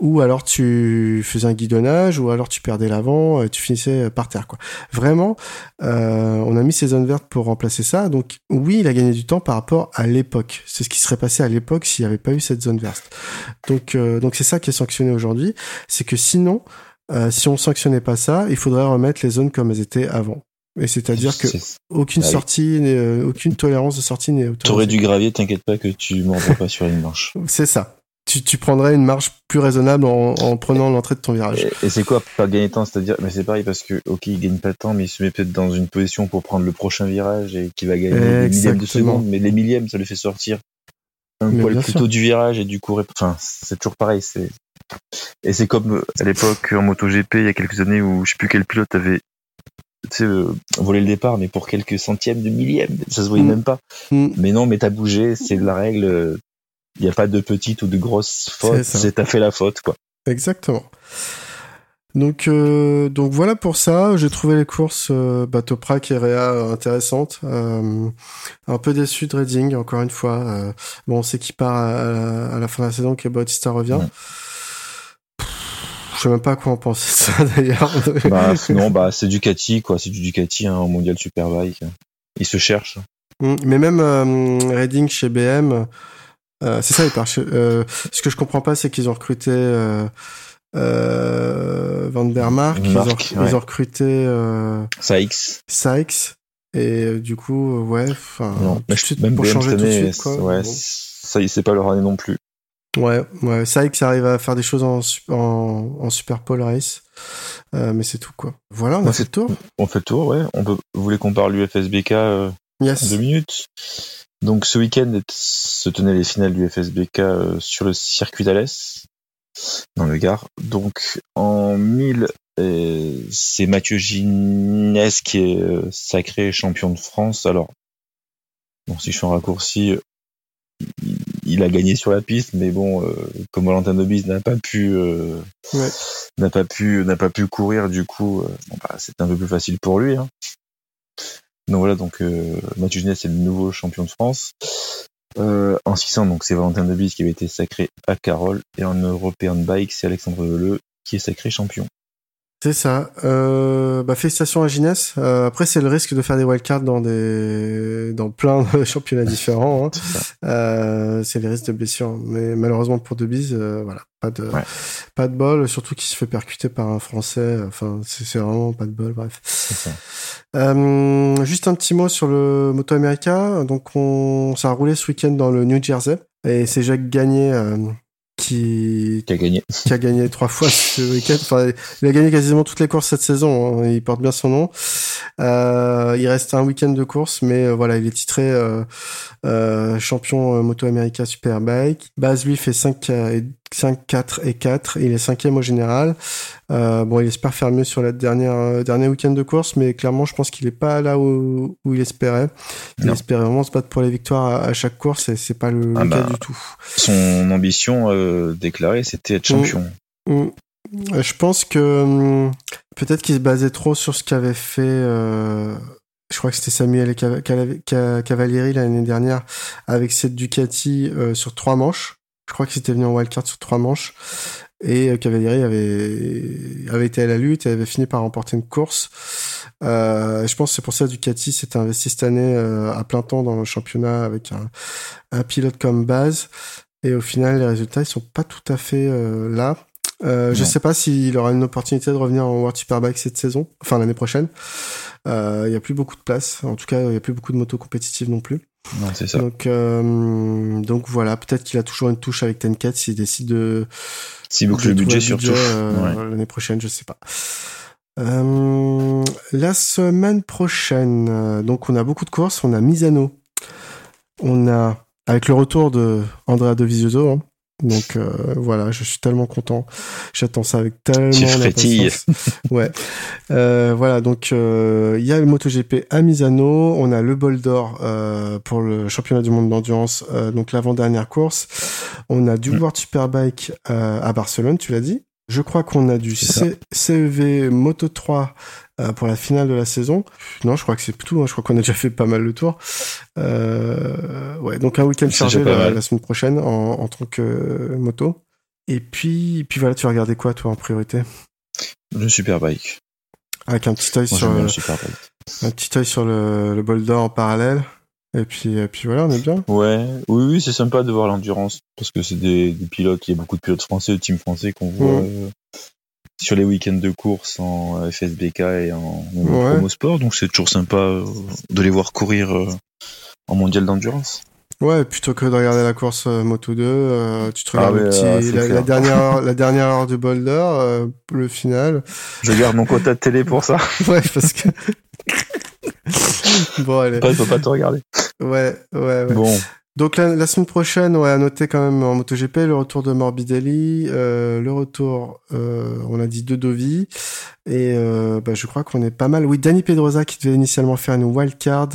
ou alors tu faisais un guidonnage, ou alors tu perdais l'avant et tu finissais par terre. Quoi. Vraiment, euh, on a mis ces zones vertes pour remplacer ça, donc oui, il a gagné du temps par rapport à l'époque. C'est ce qui serait passé à l'époque s'il n'y avait pas eu cette zone verte. Donc euh, donc c'est ça qui est sanctionné aujourd'hui, c'est que sinon, euh, si on sanctionnait pas ça, il faudrait remettre les zones comme elles étaient avant. Et c'est-à-dire que aucune Ah sortie, euh, aucune tolérance de sortie n'est autorisée. T'aurais du gravier, t'inquiète pas que tu mordras pas sur une marche. C'est ça. Tu, tu prendrais une marge plus raisonnable en, en prenant l'entrée de ton virage. Et, et c'est quoi pas gagner de temps? C'est-à-dire, mais c'est pareil parce que, ok, il gagne pas de temps, mais il se met peut-être dans une position pour prendre le prochain virage et qui va gagner des millièmes de seconde, mais les millièmes, ça le fait sortir un Mais poil bien plus sûr. tôt du virage et du coup, enfin, c'est toujours pareil. C'est et c'est comme euh, à l'époque en MotoGP il y a quelques années où je sais plus quel pilote avait euh, volé le départ, mais pour quelques centièmes de millième, ça se voyait Mm. même pas. Mm. Mais non, mais t'as bougé, c'est la règle. euh, Il n'y a pas de petite ou de grosse faute, c'est t'as fait la faute, quoi. Exactement. Donc, euh, donc voilà pour ça. J'ai trouvé les courses euh, bah, Toprak et Réa euh, intéressantes. Euh, un peu déçu de Reading, encore une fois. Euh, bon, on sait qu'il part à, la- à la fin de la saison, que Bautista revient. Ouais. Je sais même pas quoi en penser de ça d'ailleurs. Bah, non, bah, c'est Ducati, quoi. C'est du Ducati, hein, au mondial Superbike. Il se cherche. Mm, Mais même euh, Reading chez BM, euh, c'est ça, il part chez, euh, ce que je comprends pas, c'est qu'ils ont recruté euh, euh, Van der Mark, ils, ont, ils recruté euh, Sykes. Sykes, et du coup, ouais, enfin, même pour BM changer tout de suite, quoi. ouais, Bon. ça, c'est pas leur année non plus. Ouais, ouais, Sykes arrive à faire des choses en, en, en Super Pole Race, euh, mais c'est tout, quoi. Voilà, on a Ouais, fait le tour. On fait le tour, ouais. On peut, vous voulez qu'on parle du FSBK euh, en deux minutes? Donc, ce week-end se tenaient les finales du FSBK euh, sur le circuit d'Alès, dans le Gard. Donc, en 1000, euh, c'est Mathieu Ginès qui est euh, sacré champion de France. Alors, bon, si je fais un raccourci, il- a gagné sur la piste, mais bon, euh, comme Valentin Nobis n'a pas pu, euh, Ouais. n'a pas pu, n'a pas pu courir, du coup, euh, bon, bah, c'est un peu plus facile pour lui. Hein. Donc voilà, donc euh, Mathieu Ginès c'est le nouveau champion de France. Euh, en 600, donc c'est Valentin Nobis qui avait été sacré à Carole, et en European Bike, c'est Alexandre Veleux qui est sacré champion. C'est ça. Euh, bah, félicitations à Ginès. Euh, après, c'est le risque de faire des wildcards dans des dans plein de championnats différents. Hein. Euh, c'est les risques de blessure. Mais malheureusement pour Debise, euh, voilà, pas de Ouais. pas de bol. Surtout qu'il se fait percuter par un Français. Enfin, c'est vraiment pas de bol. Bref. Ça. Euh, juste un petit mot sur le Moto America. Donc, on ça a roulé ce week-end dans le New Jersey et c'est Jacques Gagné euh, qui Qui a gagné. qui a gagné trois fois ce week-end. Enfin, il a gagné quasiment toutes les courses cette saison. hein. Il porte bien son nom. Euh, il reste un week-end de course, mais euh, voilà, il est titré euh, euh, champion euh, Moto America Superbike. Baz lui fait 5, euh, et 5, 4 et 4. Il est cinquième au général. Euh, bon, il espère faire mieux sur la dernière euh, dernier week-end de course, mais clairement, je pense qu'il est pas là où, où il espérait. Il Non. espérait vraiment se battre pour les victoires à, à chaque course, et c'est pas le, Ah le cas bah. du tout. Son ambition euh, déclarée, c'était être champion. Mm. Euh, Je pense que hum, peut-être qu'il se basait trop sur ce qu'avait fait. je crois que c'était Samuel et Cavalieri l'année dernière avec cette Ducati euh, sur trois manches. Je crois qu'il s'était venu en wildcard sur trois manches. Et euh, Cavalieri avait, avait été à la lutte et avait fini par remporter une course. Euh, je pense que c'est pour ça que Ducati s'était investi cette année euh, à plein temps dans le championnat avec un, un pilote comme base. Et au final, les résultats, ils sont pas tout à fait euh, là. Euh, je sais pas s'il aura une opportunité de revenir en World Superbike cette saison, enfin l'année prochaine. Euh, Il y a plus beaucoup de place. En tout cas, il y a plus beaucoup de motos compétitives non plus. Non, c'est ça. Donc, euh, donc voilà, peut-être qu'il a toujours une touche avec Tenkat s'il décide de, Si beaucoup de le budget surtout. euh, Ouais. l'année prochaine, je sais pas. Euh, la semaine prochaine, donc on a beaucoup de courses. On a Misano. On a avec le retour de Andrea Dovizioso. Hein. Donc euh, voilà, je suis tellement content. J'attends ça avec tellement d'impatience. ouais. Euh, voilà, donc euh, il y a le MotoGP à Misano, on a le bol d'or euh, pour le championnat du monde d'endurance, euh, donc l'avant-dernière course. On a du Mm. World Superbike euh, à Barcelone, tu l'as dit. Je crois qu'on a du CEV Moto 3 euh, pour la finale de la saison. Non, je crois que c'est tout. hein. Je crois qu'on a déjà fait pas mal le tour. Euh, ouais, donc un week-end chargé la, semaine prochaine en, en tant que euh, moto. Et puis, et puis voilà, tu vas regarder quoi toi en priorité? Le Superbike. Avec un petit œil sur le un petit œil sur le, le bol d'or en parallèle. Et puis, et puis voilà, on est bien. Ouais, oui, oui, c'est sympa de voir l'endurance parce que c'est des, des pilotes, il y a beaucoup de pilotes français, de teams français qu'on voit euh, sur les week-ends de course en FSBK et en, en Ouais. promo sport, donc c'est toujours sympa euh, de les voir courir euh, en mondial d'endurance. Ouais, plutôt que de regarder la course euh, Moto 2, euh, tu te regardes Ah le ouais, petit, euh, c'est la, dernière heure, la dernière heure d'or, euh, le final. Je garde mon quota de télé pour ça. Ouais, parce que. bon, allez. Après, faut pas te regarder. Ouais, ouais, ouais. Bon, Donc la, la semaine prochaine, on va noter quand même en MotoGP le retour de Morbidelli, euh, le retour, euh, on a dit de Dovi, et euh, bah, je crois qu'on est pas mal. Oui, Danny Pedrosa qui devait initialement faire une wildcard,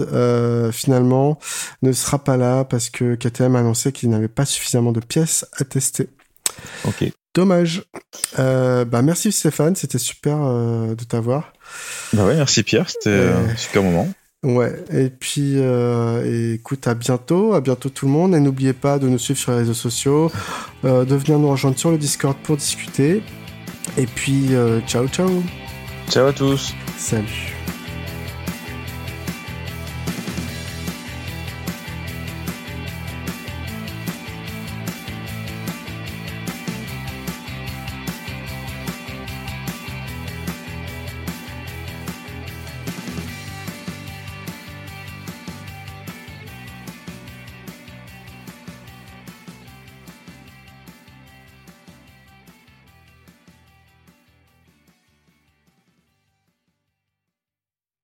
finalement ne sera pas là parce que KTM a annoncé qu'il n'avait pas suffisamment de pièces à tester. ok. Dommage. Bah merci Stéphane, c'était super de t'avoir. Bah ouais, merci Pierre, c'était Ouais. un super moment. Ouais, et puis euh, et écoute, à bientôt, à bientôt tout le monde, et n'oubliez pas de nous suivre sur les réseaux sociaux, euh, de venir nous rejoindre sur le Discord pour discuter, et puis euh, ciao ciao, Ciao à tous. salut.